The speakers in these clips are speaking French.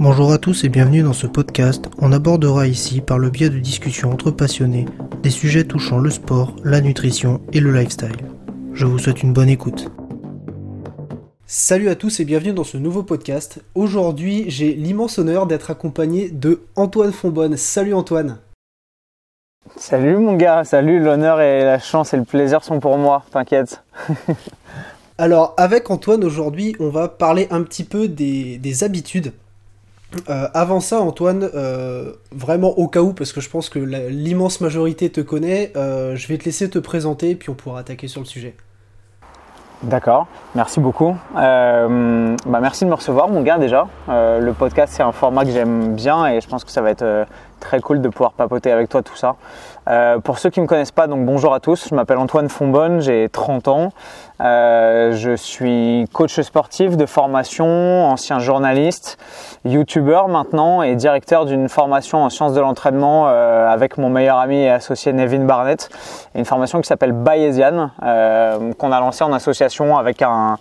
Bonjour à tous et bienvenue dans ce podcast. On abordera ici, par le biais de discussions entre passionnés, des sujets touchant le sport, la nutrition et le lifestyle. Je vous souhaite une bonne écoute. Salut à tous et bienvenue dans ce nouveau podcast. Aujourd'hui, j'ai l'immense honneur d'être accompagné de Antoine Fonbonne. Salut Antoine. Salut mon gars, salut, l'honneur et la chance et le plaisir sont pour moi, t'inquiète. Alors avec Antoine aujourd'hui on va parler un petit peu des, habitudes. Euh, avant ça Antoine, euh, vraiment au cas où, parce que je pense que l'immense majorité te connaît, euh, je vais te laisser te présenter puis on pourra attaquer sur le sujet. D'accord, merci beaucoup. Bah merci de me recevoir, mon gars, déjà. Le podcast, c'est un format que j'aime bien et je pense que ça va être très cool de pouvoir papoter avec toi tout ça. pour ceux qui ne me connaissent pas, donc bonjour à tous. Je m'appelle Antoine Fonbonne, j'ai 30 ans. Je suis coach sportif de formation, ancien journaliste, youtubeur maintenant et directeur d'une formation en sciences de l'entraînement avec mon meilleur ami et associé Nevin Barnett. Une formation qui s'appelle Bayesian, qu'on a lancée en association avec un,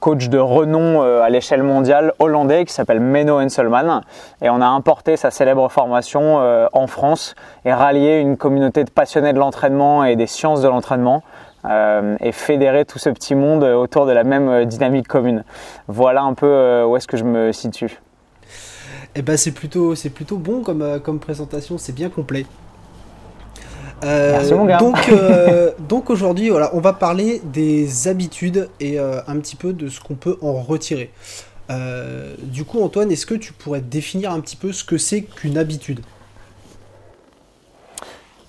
coach de renom euh, à l'échelle mondiale hollandais qui s'appelle Menno Henselman. Et on a importé sa célèbre formation euh, en France et rallié une communauté de passionnés de l'entraînement et des sciences de l'entraînement. Euh, et fédérer tout ce petit monde autour de la même dynamique commune. Voilà un peu où est-ce que je me situe. Eh ben c'est plutôt, c'est plutôt bon comme, comme présentation, c'est bien complet. Euh, donc, euh, donc aujourd'hui, voilà, on va parler des habitudes et euh, un petit peu de ce qu'on peut en retirer. du coup, Antoine, est-ce que tu pourrais définir un petit peu ce que c'est qu'une habitude?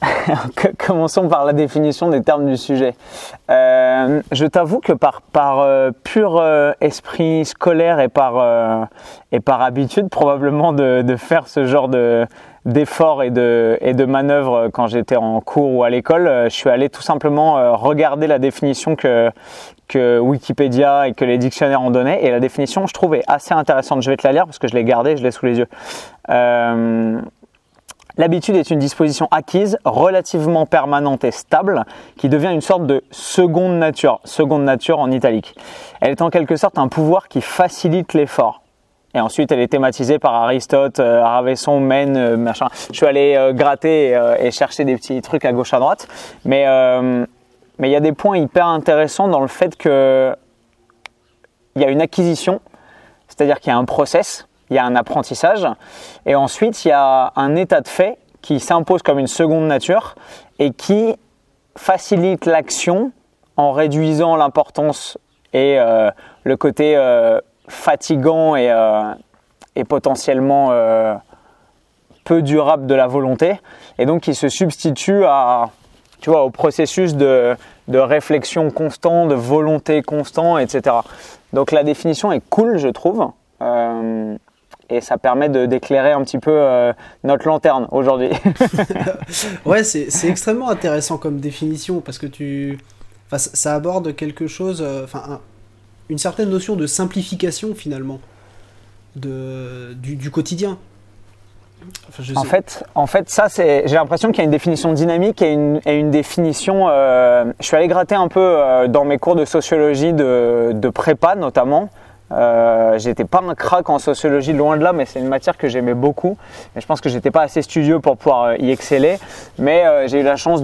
Commençons par la définition des termes du sujet. je t'avoue que par, par pur esprit scolaire et par, et par habitude probablement de, de faire ce genre de, d'efforts et de, et de manœuvres quand j'étais en cours ou à l'école, euh, je suis allé tout simplement euh, regarder la définition que, que Wikipédia et que les dictionnaires ont donné. Et la définition, je trouvais assez intéressante. Je vais te la lire parce que je l'ai gardée, je l'ai sous les yeux. L'habitude est une disposition acquise, relativement permanente et stable, qui devient une sorte de seconde nature, seconde nature en italique. Elle est en quelque sorte un pouvoir qui facilite l'effort. Et ensuite, elle est thématisée par Aristote, euh, Ravesson, Maine, euh, machin. Je suis allé euh, gratter et chercher des petits trucs à gauche à droite. Mais mais il y a des points hyper intéressants dans le fait que il y a une acquisition, c'est-à-dire qu'il y a un process, il y a un apprentissage, et ensuite il y a un état de fait qui s'impose comme une seconde nature et qui facilite l'action en réduisant l'importance et le côté fatigant et, euh, potentiellement euh, peu durable de la volonté, et donc qui se substitue à, tu au processus de, réflexion constant, de volonté constant, etc. Donc la définition est cool, je trouve. Euh, et ça permet d'éclairer un petit peu notre lanterne aujourd'hui. ouais, c'est extrêmement intéressant comme définition parce que tu, ça aborde quelque chose, enfin une certaine notion de simplification finalement de, du, quotidien. en, fait, en fait, ça, c'est, j'ai l'impression qu'il y a une définition dynamique et une, et une définition. Euh, je suis allé gratter un peu euh, dans mes cours de sociologie de, de prépa notamment. Euh, j'étais pas un crack en sociologie loin de là, mais c'est une matière que j'aimais beaucoup. Et je pense que j'étais pas assez studieux pour pouvoir y exceller. Mais j'ai eu la chance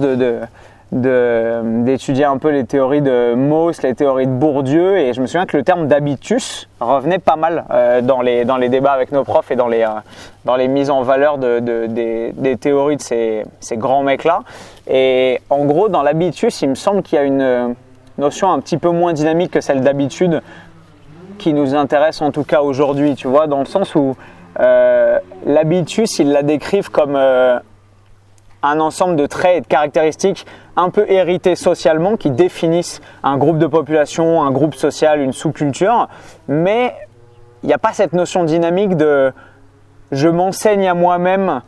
d'étudier un peu les théories de Mauss, les théories de Bourdieu, et je me souviens que le terme d'habitus revenait pas mal euh, dans, les, débats avec nos profs et dans les, euh, mises en valeur de, de, des, théories de ces grands mecs-là. Et en gros, dans l'habitus, il me semble qu'il y a une notion un petit peu moins dynamique que celle d'habitude qui nous intéresse en tout cas aujourd'hui, tu vois, dans le sens où euh, l'habitus, ils la décrivent comme euh, un ensemble de traits et de caractéristiques un peu hérités socialement qui définissent un groupe de population, un groupe social, une sous-culture, mais il n'y a pas cette notion dynamique de je m'enseigne à moi-même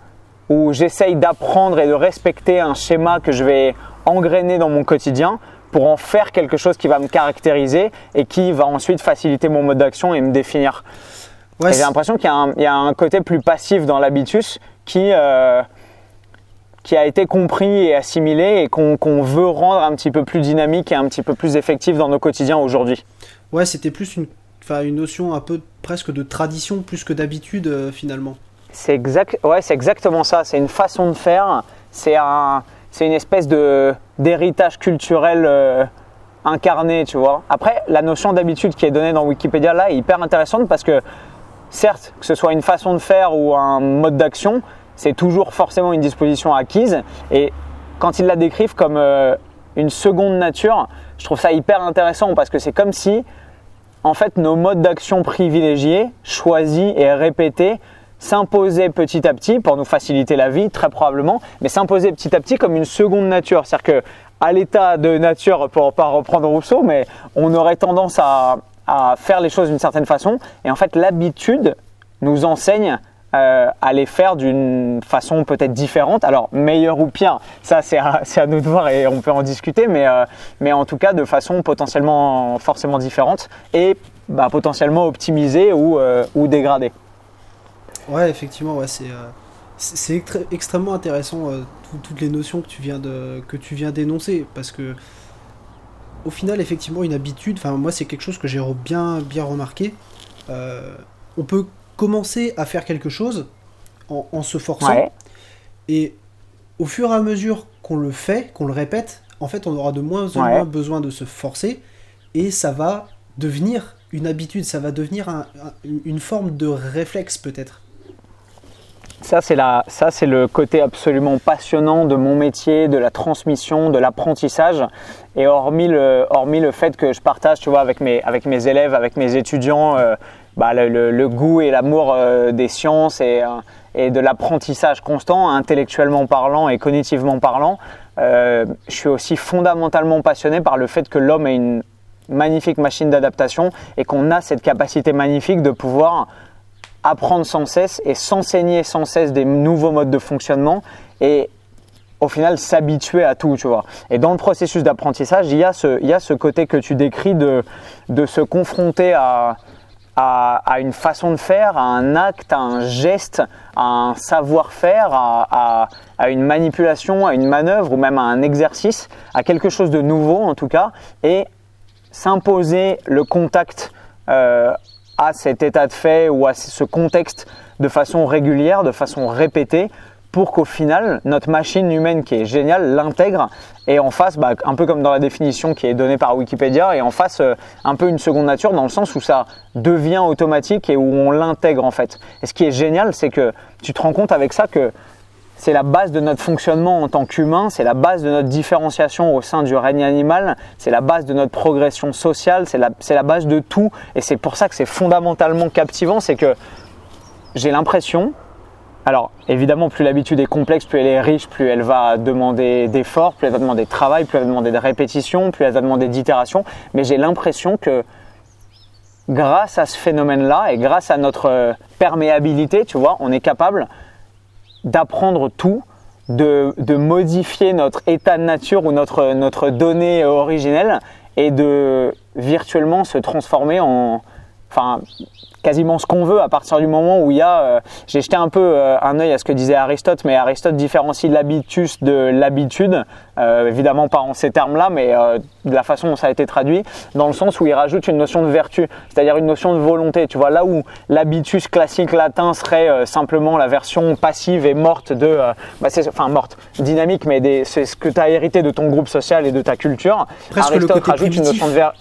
ou j'essaye d'apprendre et de respecter un schéma que je vais engrainer dans mon quotidien pour en faire quelque chose qui va me caractériser et qui va ensuite faciliter mon mode d'action et me définir. j'ai l'impression qu'il y, a un côté plus passif dans l'habitus qui, euh, qui a été compris et assimilé et qu'on veut rendre un petit peu plus dynamique et un petit peu plus effectif dans nos quotidiens aujourd'hui. Ouais, c'était plus une, une notion un peu presque de tradition plus que d'habitude finalement. C'est exact, ouais, c'est exactement ça. C'est une façon de faire. C'est un, c'est une espèce de d'héritage culturel incarné, tu vois. Après, la notion d'habitude qui est donnée dans Wikipédia là est hyper intéressante parce que certes, que ce soit une façon de faire ou un mode d'action, c'est toujours forcément une disposition acquise. Et quand ils la décrivent comme euh, une seconde nature, je trouve ça hyper intéressant parce que c'est comme si, en fait, nos modes d'action privilégiés, choisis et répétés, s'imposaient petit à petit pour nous faciliter la vie, très probablement, mais s'imposaient petit à petit comme une seconde nature. C'est-à-dire que à l'état de nature, pour pas reprendre Rousseau, mais on aurait tendance à, à faire les choses d'une certaine façon. Et en fait, l'habitude nous enseigne euh, à les faire d'une façon peut-être différente. Alors, meilleure ou pire, ça c'est à, à, nous de voir et on peut en discuter, mais, euh, mais en tout cas de façon potentiellement forcément différente et bah, potentiellement optimisée ou, euh, ou dégradée. Ouais, effectivement, ouais, c'est c'est extrêmement intéressant toutes les notions que tu viens de que tu viens d'énoncer parce que au final, effectivement, une habitude, enfin, moi, c'est quelque chose que j'ai bien, bien remarqué. Euh, on peut commencer à faire quelque chose en, se forçant. Et au fur et à mesure qu'on le fait, qu'on le répète, en fait, on aura de moins en moins besoin de se forcer. Et ça va devenir une habitude, ça va devenir une forme de réflexe, peut-être. Ça, c'est ça, c'est le côté absolument passionnant de mon métier, de la transmission, de l'apprentissage. Et hormis le, hormis le fait que je partage, tu vois, avec mes, avec mes élèves, avec mes étudiants, euh, bah, le, goût et l'amour euh, des sciences et, euh, et de l'apprentissage constant, intellectuellement parlant et cognitivement parlant, je suis aussi fondamentalement passionné par le fait que l'homme est une magnifique machine d'adaptation et qu'on a cette capacité magnifique de pouvoir apprendre sans cesse et s'enseigner sans cesse des nouveaux modes de fonctionnement et au final s'habituer à tout, tu vois. Et dans le processus d'apprentissage, il, y a ce, il y a ce côté que tu décris de, de se confronter à, à, une façon de faire, à un acte, à un geste, à un savoir-faire, à, à, une manipulation, à une manœuvre ou même à un exercice, à quelque chose de nouveau en tout cas, et s'imposer le contact euh, à cet état de fait ou à ce contexte de façon régulière, de façon répétée, pour qu'au final, notre machine humaine qui est géniale l'intègre et en face, bah, un peu comme dans la définition qui est donnée par Wikipédia, et en face euh, un peu une seconde nature dans le sens où ça devient automatique et où on l'intègre en fait. Et ce qui est génial, c'est que tu te rends compte avec ça que c'est la base de notre fonctionnement en tant qu'humain, c'est la base de notre différenciation au sein du règne animal, c'est la base de notre progression sociale, c'est la, base de tout. Et c'est pour ça que c'est fondamentalement captivant, c'est que j'ai l'impression, alors évidemment plus l'habitude est complexe, plus elle est riche, plus elle va demander d'efforts, plus elle va demander de travail, plus elle va demander de répétition, plus elle va demander d'itération, mais j'ai l'impression que grâce à ce phénomène-là et grâce à notre perméabilité, tu vois, on est capable d'apprendre tout, de, de, modifier notre état de nature ou notre, notre donnée originelle et de virtuellement se transformer en, enfin, quasiment ce qu'on veut à partir du moment où il y a. Euh, j'ai jeté un peu euh, un œil à ce que disait Aristote, mais Aristote différencie l'habitus de l'habitude, euh, évidemment pas en ces termes-là, mais de la façon dont ça a été traduit, dans le sens où il rajoute une notion de vertu, c'est-à-dire une notion de volonté. Tu vois, là où l'habitus classique latin serait simplement la version passive et morte de. Bah enfin, morte, dynamique, mais c'est ce que tu as hérité de ton groupe social et de ta culture. Presque Aristote rajoute une notion de vertu.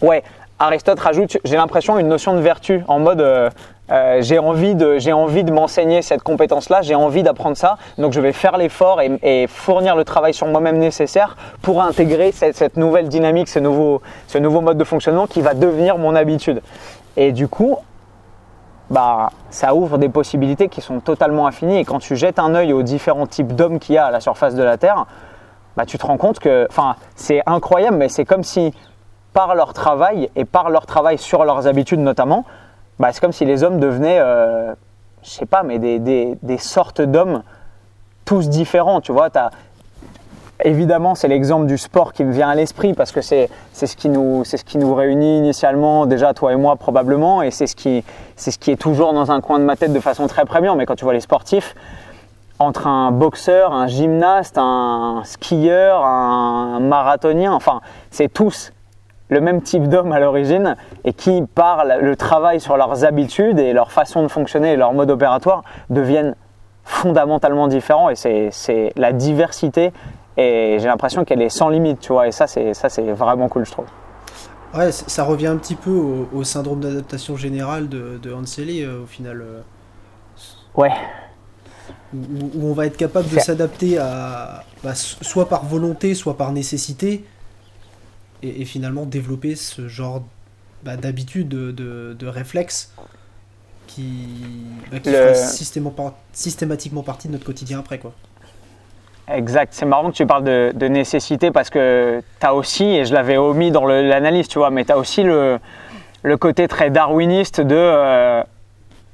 Ouais, Aristote rajoute, j'ai l'impression, une notion de vertu en mode euh, euh, j'ai envie de, j'ai envie de m'enseigner cette compétence-là, j'ai envie d'apprendre ça, donc je vais faire l'effort et, fournir le travail sur moi-même nécessaire pour intégrer cette, nouvelle dynamique, ce nouveau, ce nouveau mode de fonctionnement qui va devenir mon habitude. Et du coup, bah, ça ouvre des possibilités qui sont totalement infinies. Et quand tu jettes un œil aux différents types d'hommes qu'il y a à la surface de la Terre, bah, tu te rends compte que, enfin, c'est incroyable, mais c'est comme si par leur travail et par leur travail sur leurs habitudes notamment, bah, c'est comme si les hommes devenaient, euh, je sais pas, mais des, sortes d'hommes tous différents. Tu vois, évidemment, c'est l'exemple du sport qui me vient à l'esprit parce que c'est ce, qui nous, ce qui nous réunit initialement, déjà toi et moi probablement, et c'est ce, qui, ce qui est toujours dans un coin de ma tête de façon très prégnante. Mais quand tu vois les sportifs, entre un boxeur, un gymnaste, un skieur, un marathonien, enfin, c'est tous le même type d'homme à l'origine et qui, par le travail sur leurs habitudes et leur façon de fonctionner et leur mode opératoire, deviennent fondamentalement différents. Et c'est la diversité et j'ai l'impression qu'elle est sans limite, tu vois. Et ça, c'est vraiment cool, je trouve. Ouais, ça revient un petit peu au, syndrome d'adaptation générale de, de Hanseli, euh, au final. Euh. ouais. Où, on va être capable de s'adapter à, bah, soit par volonté, soit par nécessité, et, finalement développer ce genre bah, d'habitude, de, de, réflexe qui, bah, qui fera systématiquement partie de notre quotidien après. quoi. Exact. C'est marrant que tu parles de, nécessité parce que tu as aussi, et je l'avais omis dans l'analyse, tu vois, mais tu as aussi le, le, côté très darwiniste de euh,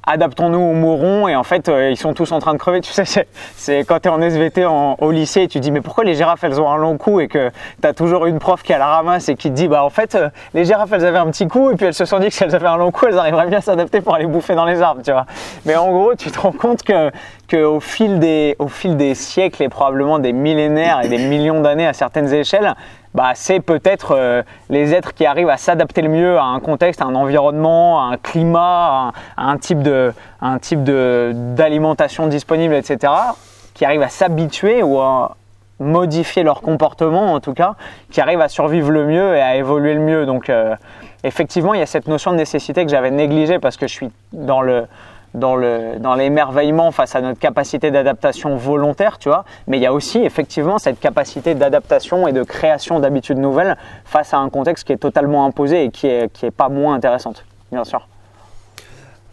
adaptons-nous ou mourons et en fait euh, ils sont tous en train de crever. Tu sais c'est quand tu en SVT au lycée et tu dis mais pourquoi les girafes elles ont un long cou et que tu as toujours une prof qui a la ramasse et qui te dit bah en fait euh, les girafes elles avaient un petit cou et puis elles se sont dit que si elles avaient un long cou elles arriveraient bien à s'adapter pour aller bouffer dans les arbres tu vois. Mais en gros tu te rends compte que, que au, fil des, au fil des siècles et probablement des millénaires et des millions d'années à certaines échelles bah, c'est peut-être euh, les êtres qui arrivent à s'adapter le mieux à un contexte, à un environnement, à un climat, à, un type de, un type d'alimentation disponible, etc., qui arrivent à s'habituer ou à modifier leur comportement, en tout cas, qui arrivent à survivre le mieux et à évoluer le mieux. Donc, euh, effectivement, il y a cette notion de nécessité que j'avais négligée parce que je suis dans le dans, le, dans l'émerveillement face à notre capacité d'adaptation volontaire, tu vois. Mais il y a aussi effectivement cette capacité d'adaptation et de création d'habitudes nouvelles face à un contexte qui est totalement imposé et qui est, qui est pas moins intéressante, bien sûr.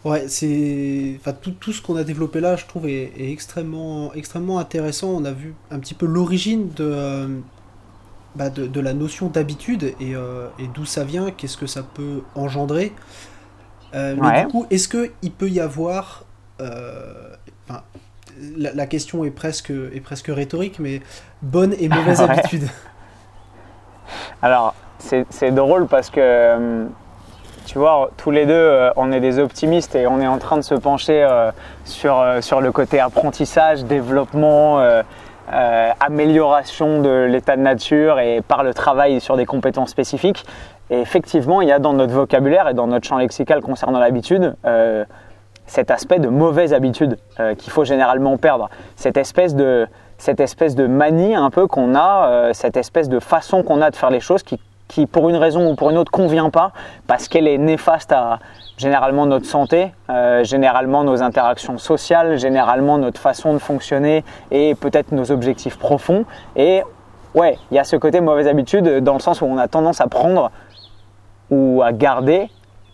Ouais, c'est, tout, ce qu'on a développé là, je trouve, est, extrêmement, extrêmement intéressant. On a vu un petit peu l'origine de, euh, bah de, la notion d'habitude euh, et d'où ça vient, qu'est-ce que ça peut engendrer. Euh, mais du coup, est-ce qu'il peut y avoir. Euh, la, question est presque, est presque rhétorique, mais bonne et mauvaise habitude Alors, c'est drôle parce que. Euh, tu vois, tous les deux, on est des optimistes et on est en train de se pencher sur, sur le côté apprentissage, développement, amélioration de l'état de nature et par le travail sur des compétences spécifiques. Et effectivement, il y a dans notre vocabulaire et dans notre champ lexical concernant l'habitude euh, cet aspect de mauvaise habitude euh, qu'il faut généralement perdre. Cette espèce de, manie un peu qu'on a, euh, cette espèce de façon qu'on a de faire les choses qui, qui, pour une raison ou pour une autre, convient pas parce qu'elle est néfaste à généralement notre santé, généralement nos interactions sociales, généralement notre façon de fonctionner et peut-être nos objectifs profonds. Et ouais, il y a ce côté mauvaise habitude dans le sens où on a tendance à prendre ou à garder,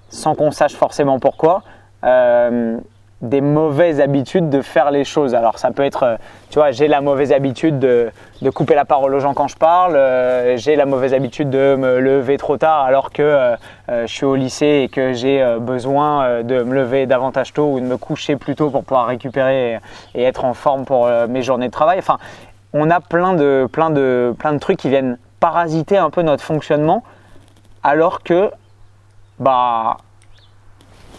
sans qu'on sache forcément pourquoi, euh, des mauvaises habitudes de faire les choses. Alors ça peut être, euh, tu vois, j'ai la mauvaise habitude de, couper la parole aux gens quand je parle, euh, j'ai la mauvaise habitude de me lever trop tard alors que je suis au lycée et que j'ai besoin de me lever davantage tôt ou de me coucher plus tôt pour pouvoir récupérer et, être en forme pour mes journées de travail. Enfin, on a plein de, plein, de, plein de trucs qui viennent parasiter un peu notre fonctionnement alors que, bah,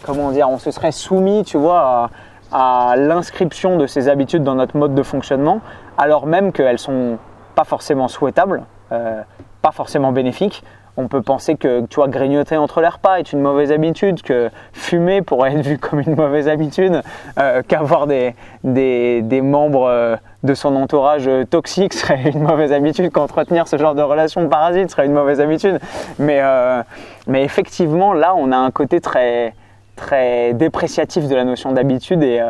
comment dire, on se serait soumis, tu vois, à, l'inscription de ces habitudes dans notre mode de fonctionnement, alors même qu'elles sont pas forcément souhaitables, euh, pas forcément bénéfiques. On peut penser que tu vois, grignoter entre les repas est une mauvaise habitude, que fumer pourrait être vu comme une mauvaise habitude, euh, qu'avoir des, membres euh, de son entourage toxique serait une mauvaise habitude, qu'entretenir ce genre de relation parasite serait une mauvaise habitude. Mais, mais effectivement, là, on a un côté très, très dépréciatif de la notion d'habitude et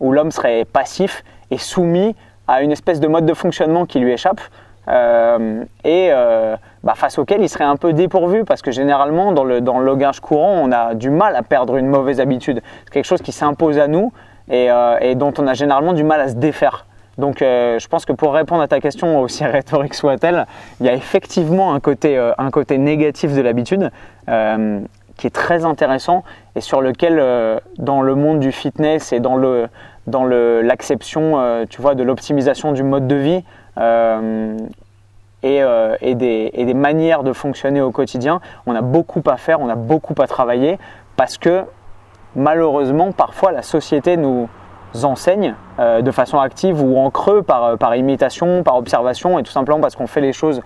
où l'homme serait passif et soumis à une espèce de mode de fonctionnement qui lui échappe. Euh, et euh, bah, face auquel il serait un peu dépourvu parce que généralement dans le, dans le logage courant on a du mal à perdre une mauvaise habitude. C'est quelque chose qui s'impose à nous et, euh, et, dont on a généralement du mal à se défaire. Donc je pense que pour répondre à ta question, aussi rhétorique soit-elle, il y a effectivement un côté, un côté négatif de l'habitude qui est très intéressant et sur lequel dans le monde du fitness et dans le dans l'acception tu vois de l'optimisation du mode de vie euh, euh, et, des, manières de fonctionner au quotidien. On a beaucoup à faire, on a beaucoup à travailler parce que malheureusement, parfois la société nous enseigne euh, de façon active ou en creux par, par imitation, par observation et tout simplement parce qu'on fait les choses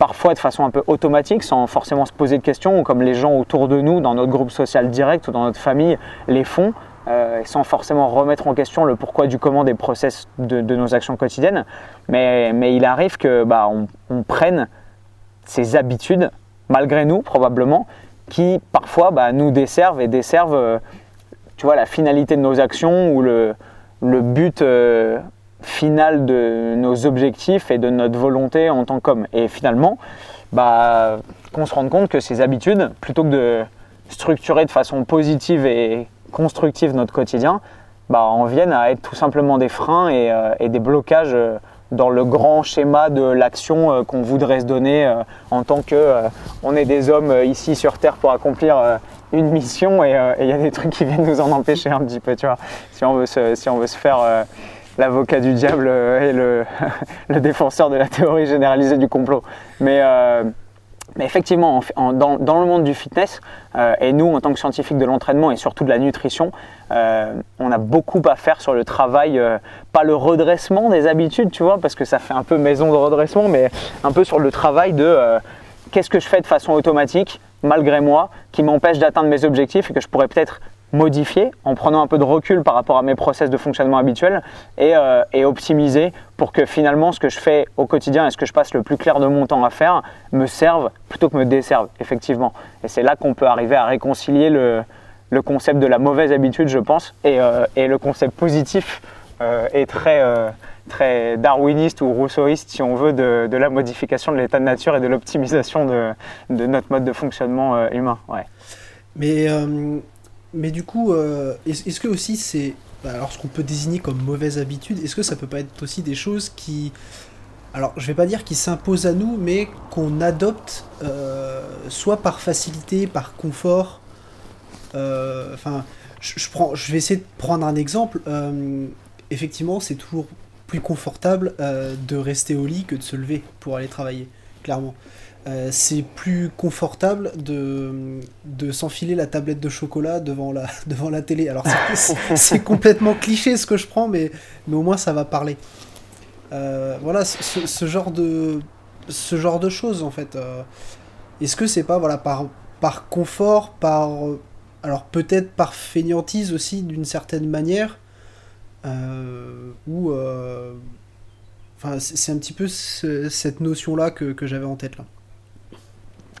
parfois de façon un peu automatique, sans forcément se poser de questions, ou comme les gens autour de nous, dans notre groupe social direct ou dans notre famille, les font, euh, sans forcément remettre en question le pourquoi du comment des process de, nos actions quotidiennes. Mais, il arrive que bah, on, prenne ces habitudes, malgré nous probablement, qui parfois bah, nous desservent et desservent euh, tu vois, la finalité de nos actions ou le, le but euh, final de nos objectifs et de notre volonté en tant qu'homme. Et finalement, bah, qu'on se rende compte que ces habitudes, plutôt que de structurer de façon positive et constructive notre quotidien, bah, en viennent à être tout simplement des freins et, euh, des blocages euh, dans le grand schéma de l'action euh, qu'on voudrait se donner en tant que on est des hommes ici sur Terre pour accomplir une mission et il y a des trucs qui viennent nous en empêcher un petit peu, tu vois. Si on veut si on veut se faire l'avocat du diable et le, défenseur de la théorie généralisée du complot. Mais mais effectivement, dans, le monde du fitness, euh, et nous en tant que scientifiques de l'entraînement et surtout de la nutrition, euh, on a beaucoup à faire sur le travail, euh, pas le redressement des habitudes, tu vois, parce que ça fait un peu maison de redressement, mais un peu sur le travail de qu'est-ce que je fais de façon automatique, malgré moi, qui m'empêche d'atteindre mes objectifs et que je pourrais peut-être modifier en prenant un peu de recul par rapport à mes process de fonctionnement habituels et, euh, et, optimiser pour que finalement ce que je fais au quotidien et ce que je passe le plus clair de mon temps à faire me serve plutôt que me desserve, effectivement. Et c'est là qu'on peut arriver à réconcilier le, le, concept de la mauvaise habitude, je pense, et, euh, et le concept positif euh, et très, très darwiniste ou rousseauiste, si on veut, de, de la modification de l'état de nature et de l'optimisation de, de, notre mode de fonctionnement humain. Ouais. Mais mais du coup, euh, est-ce que aussi c'est. Bah, alors, ce qu'on peut désigner comme mauvaise habitude, est-ce que ça peut pas être aussi des choses qui. Alors, je vais pas dire qui s'imposent à nous, mais qu'on adopte euh, soit par facilité, par confort. Euh, enfin, je vais essayer de prendre un exemple. effectivement, c'est toujours plus confortable de rester au lit que de se lever pour aller travailler, clairement. Euh, c'est plus confortable de, de s'enfiler la tablette de chocolat devant la, devant la télé. Alors c'est complètement cliché ce que je prends, mais, mais au moins ça va parler. Euh, voilà, ce, genre de, ce genre de choses en fait. Euh, est-ce que c'est pas voilà, par, par confort, par... Alors peut-être par fainéantise aussi d'une certaine manière, ou... Enfin, c'est un petit peu cette notion-là que, que j'avais en tête là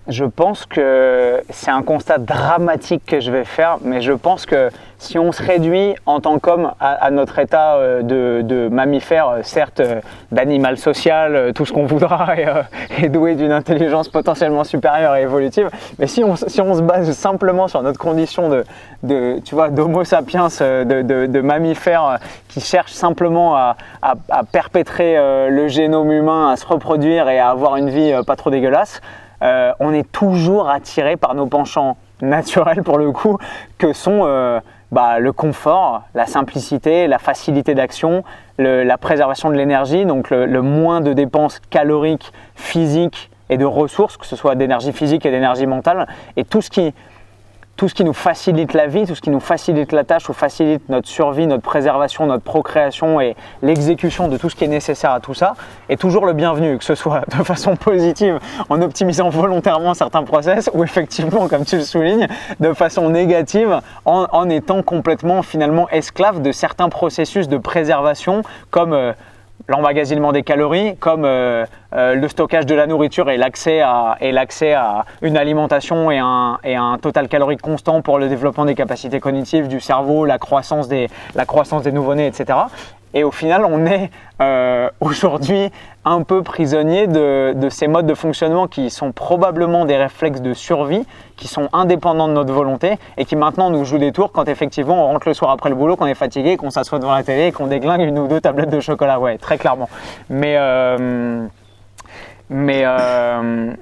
je pense que c'est un constat dramatique que je vais faire, mais je pense que si on se réduit en tant qu'homme à, notre état euh, de, mammifère, euh, certes euh, d'animal social, tout ce qu'on voudra, et, doué d'une intelligence potentiellement supérieure et évolutive, mais si on, si on se base simplement sur notre condition de, tu vois, d'homo sapiens, de, de, mammifère qui cherche simplement à perpétrer le génome humain, à se reproduire et à avoir une vie pas trop dégueulasse, euh, on est toujours attiré par nos penchants naturels pour le coup, que sont euh, bah, le confort, la simplicité, la facilité d'action, la préservation de l'énergie, donc le, moins de dépenses caloriques, physiques et de ressources, que ce soit d'énergie physique et d'énergie mentale, et tout ce qui tout ce qui nous facilite la vie, tout ce qui nous facilite la tâche ou facilite notre survie, notre préservation, notre procréation et l'exécution de tout ce qui est nécessaire à tout ça est toujours le bienvenu, que ce soit de façon positive en optimisant volontairement certains process ou effectivement, comme tu le soulignes, de façon négative en, étant complètement finalement esclave de certains processus de préservation comme euh, l'emmagasinement des calories, comme euh, euh, le stockage de la nourriture et l'accès à, une alimentation et un, et un total calorique constant pour le développement des capacités cognitives du cerveau, la croissance des, la croissance des nouveau-nés, etc. Et au final, on est euh, aujourd'hui un peu prisonnier de, ces modes de fonctionnement qui sont probablement des réflexes de survie, qui sont indépendants de notre volonté et qui maintenant nous jouent des tours quand effectivement on rentre le soir après le boulot, qu'on est fatigué, qu'on s'assoit devant la télé et qu'on déglingue une ou deux tablettes de chocolat. Ouais, très clairement. Mais, euh, mais euh,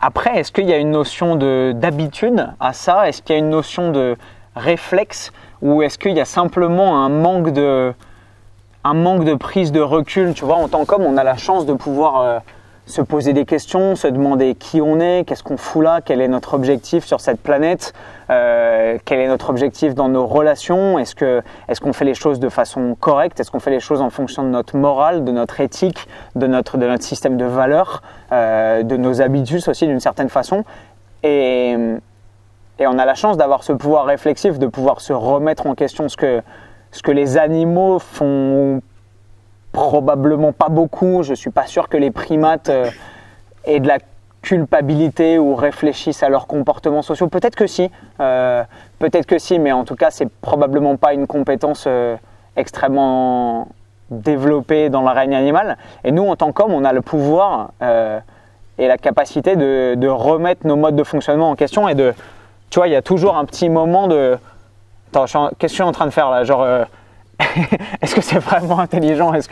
après, est-ce qu'il y a une notion d'habitude à ça? Est-ce qu'il y a une notion de réflexe? Ou est-ce qu'il y a simplement un manque de un manque de prise de recul. Tu vois, en tant qu'homme, on a la chance de pouvoir euh, se poser des questions, se demander qui on est, qu'est-ce qu'on fout là, quel est notre objectif sur cette planète, euh, quel est notre objectif dans nos relations, est-ce qu'on fait les choses de façon correcte, est-ce qu'on fait les choses en fonction de notre morale, de notre éthique, de notre de notre système de valeurs, euh, de nos habitudes aussi d'une certaine façon, et et on a la chance d'avoir ce pouvoir réflexif, de pouvoir se remettre en question ce que ce que les animaux font probablement pas beaucoup. Je suis pas sûr que les primates euh, aient de la culpabilité ou réfléchissent à leurs comportements sociaux. Peut-être que si, euh, peut-être que si, mais en tout cas, c'est probablement pas une compétence euh, extrêmement développée dans le règne animal. Et nous, en tant qu'hommes, on a le pouvoir et la capacité de, de, remettre nos modes de fonctionnement en question et de, tu vois, il y a toujours un petit moment de, attends, qu'est-ce que je suis en train de faire là, genre est-ce que c'est vraiment intelligent? Est-ce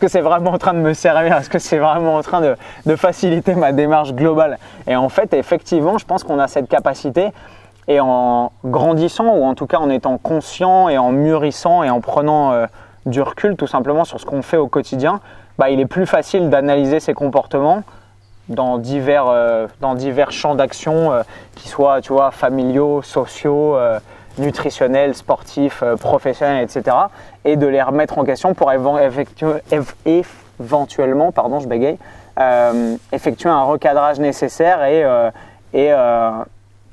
que c'est vraiment en train de me servir? Est-ce que c'est vraiment en train de, de, faciliter ma démarche globale? Et en fait, effectivement, je pense qu'on a cette capacité. Et en grandissant, ou en tout cas en étant conscient et en mûrissant et en prenant euh, du recul tout simplement sur ce qu'on fait au quotidien, bah, il est plus facile d'analyser ses comportements dans divers, euh, dans divers champs d'action, euh, qui soient tu vois, familiaux, sociaux, nutritionnels, sportifs, euh, professionnels, etc. Et de les remettre en question pour éventuellement, pardon, je bégaye, euh, effectuer un recadrage nécessaire et, euh, et,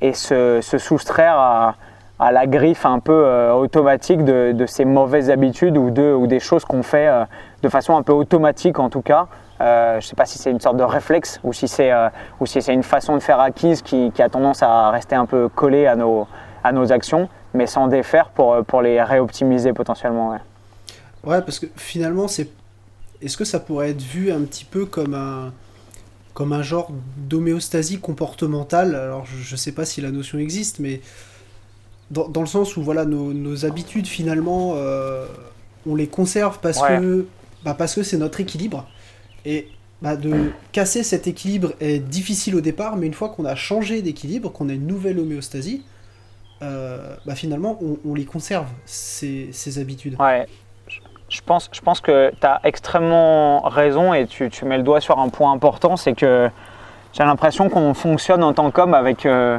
et se, soustraire à, la griffe un peu automatique de, ces mauvaises habitudes ou, de, ou des choses qu'on fait de façon un peu automatique en tout cas. je ne sais pas si c'est une sorte de réflexe ou si c'est si une façon de faire acquise qui, qui, a tendance à rester un peu collée à nos, à nos actions, mais sans défaire pour, euh, pour les réoptimiser potentiellement. Ouais, ouais parce que finalement, c'est est-ce que ça pourrait être vu un petit peu comme un, comme un genre d'homéostasie comportementale? Alors, je ne sais pas si la notion existe, mais dans, dans le sens où voilà, nos, nos habitudes, finalement, euh, on les conserve parce que bah parce que c'est notre équilibre. Et bah, de casser cet équilibre est difficile au départ, mais une fois qu'on a changé d'équilibre, qu'on a une nouvelle homéostasie, euh, bah finalement, on, les conserve, ces, habitudes. Ouais. Je pense, je pense que tu as extrêmement raison et tu, tu, mets le doigt sur un point important, c'est que j'ai l'impression qu'on fonctionne en tant qu'homme avec, euh,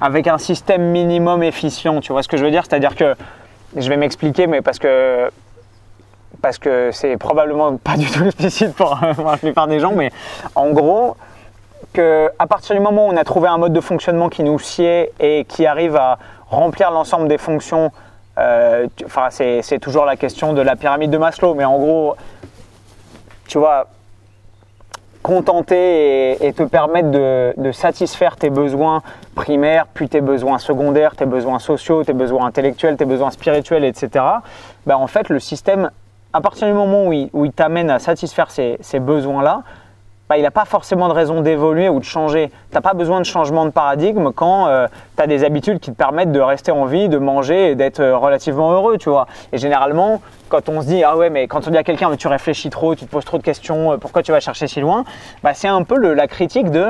avec un système minimum efficient. Tu vois ce que je veux dire? C'est-à-dire que, je vais m'expliquer, mais parce que parce que c'est probablement pas du tout explicite pour, pour la plupart des gens, mais en gros, à partir du moment où on a trouvé un mode de fonctionnement qui nous sied et qui arrive à remplir l'ensemble des fonctions, euh, c'est toujours la question de la pyramide de Maslow, mais en gros, tu vois, contenter et, te permettre de, satisfaire tes besoins primaires, puis tes besoins secondaires, tes besoins sociaux, tes besoins intellectuels, tes besoins spirituels, etc. Ben en fait, le système, à partir du moment où il, t'amène à satisfaire ces besoins-là, bah, il n'a pas forcément de raison d'évoluer ou de changer. Tu n'as pas besoin de changement de paradigme quand euh, tu as des habitudes qui te permettent de rester en vie, de manger et d'être euh, relativement heureux, tu vois. Et généralement, quand on se dit, ah ouais, mais quand on dit à quelqu'un, tu réfléchis trop, tu te poses trop de questions, euh, pourquoi tu vas chercher si loin, bah, c'est un peu la critique de,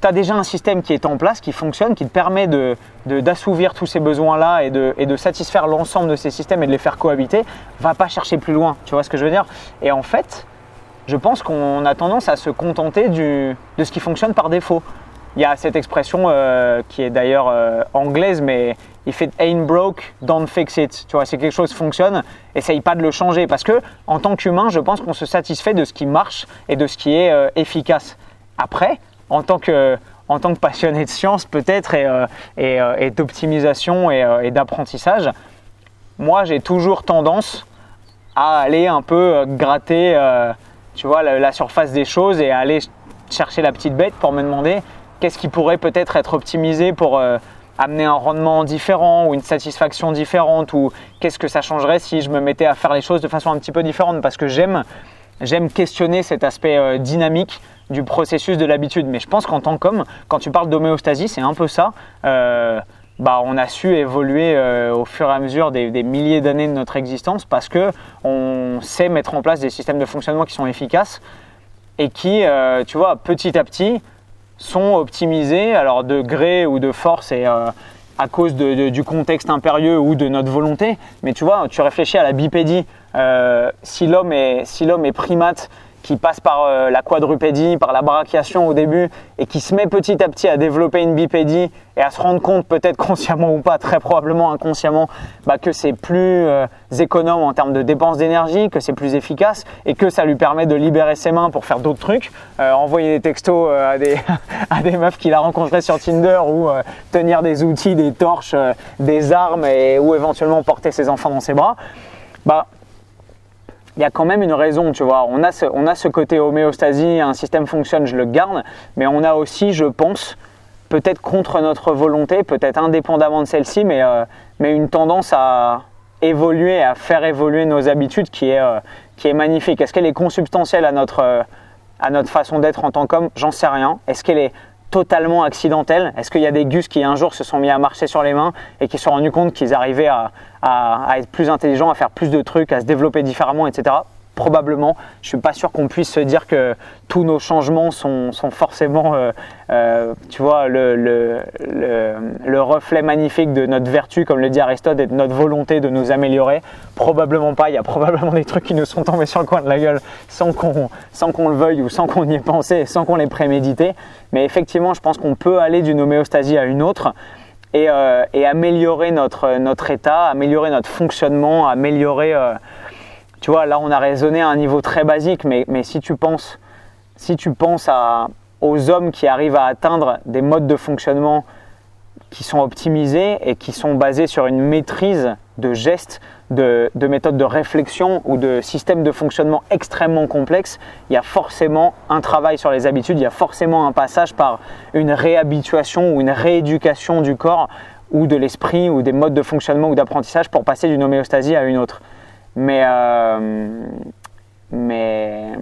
tu as déjà un système qui est en place, qui fonctionne, qui te permet de, d'assouvir tous ces besoins-là et de, et de satisfaire l'ensemble de ces systèmes et de les faire cohabiter, va pas chercher plus loin, tu vois ce que je veux dire? Et en fait, je pense qu'on a tendance à se contenter de ce qui fonctionne par défaut. Il y a cette expression euh, qui est d'ailleurs euh, anglaise, mais if it ain't broke, don't fix it. Tu vois, si quelque chose fonctionne, essaye pas de le changer. Parce que, en tant qu'humain, je pense qu'on se satisfait de ce qui marche et de ce qui est euh, efficace. Après, en tant que, passionné de science, peut-être, et, d'optimisation et d'apprentissage, moi, j'ai toujours tendance à aller un peu gratter tu vois, la, surface des choses et aller chercher la petite bête pour me demander qu'est-ce qui pourrait peut-être être optimisé pour euh, amener un rendement différent ou une satisfaction différente ou qu'est-ce que ça changerait si je me mettais à faire les choses de façon un petit peu différente parce que j'aime j'aime questionner cet aspect euh, dynamique du processus de l'habitude. Mais je pense qu'en tant qu'homme, quand tu parles d'homéostasie, c'est un peu ça. Euh, bah, on a su évoluer euh, au fur et à mesure des, milliers d'années de notre existence parce que on sait mettre en place des systèmes de fonctionnement qui sont efficaces et qui, euh, tu vois, petit à petit, sont optimisés, alors de gré ou de force et euh, à cause du contexte impérieux ou de notre volonté. Mais tu vois, tu réfléchis à la bipédie. si l'homme est, si est primate qui passe par euh, la quadrupédie, par la brachiation au début, et qui se met petit à petit à développer une bipédie et à se rendre compte, peut-être consciemment ou pas, très probablement inconsciemment, bah, que c'est plus euh, économe en termes de dépenses d'énergie, que c'est plus efficace, et que ça lui permet de libérer ses mains pour faire d'autres trucs, euh, envoyer des textos à, des, à des meufs qu'il a rencontrées sur Tinder, ou tenir des outils, des torches, des armes, ou éventuellement porter ses enfants dans ses bras. Bah, il y a quand même une raison, tu vois. On a ce, on a ce côté homéostasie, un système fonctionne, je le garde, mais on a aussi, je pense, peut-être contre notre volonté, peut-être indépendamment de celle-ci, mais, euh, mais une tendance à évoluer, à faire évoluer nos habitudes qui est, euh, qui est magnifique. Est-ce qu'elle est consubstantielle à notre, euh, à notre façon d'être en tant qu'homme? J'en sais rien. Est-ce qu'elle est totalement accidentel Est-ce qu'il y a des gus qui un jour se sont mis à marcher sur les mains et qui se sont rendus compte qu'ils arrivaient à, être plus intelligents, à faire plus de trucs, à se développer différemment, etc probablement. Je suis pas sûr qu'on puisse se dire que tous nos changements sont, forcément, euh, euh, tu vois, le, le, reflet magnifique de notre vertu, comme le dit Aristote, et de notre volonté de nous améliorer. Probablement pas. Il y a probablement des trucs qui nous sont tombés sur le coin de la gueule sans qu'on sans qu'on le veuille ou sans qu'on y ait pensé, sans qu'on les prémédité. Mais effectivement, je pense qu'on peut aller d'une homéostasie à une autre. Et, euh, et, améliorer notre, notre état, améliorer notre fonctionnement, améliorer tu vois, là on a raisonné à un niveau très basique, mais, mais si tu penses, si tu penses à, aux hommes qui arrivent à atteindre des modes de fonctionnement qui sont optimisés et qui sont basés sur une maîtrise de gestes, de, de méthodes de réflexion ou de systèmes de fonctionnement extrêmement complexes, il y a forcément un travail sur les habitudes, il y a forcément un passage par une réhabituation ou une rééducation du corps ou de l'esprit ou des modes de fonctionnement ou d'apprentissage pour passer d'une homéostasie à une autre. Mais, euh, mais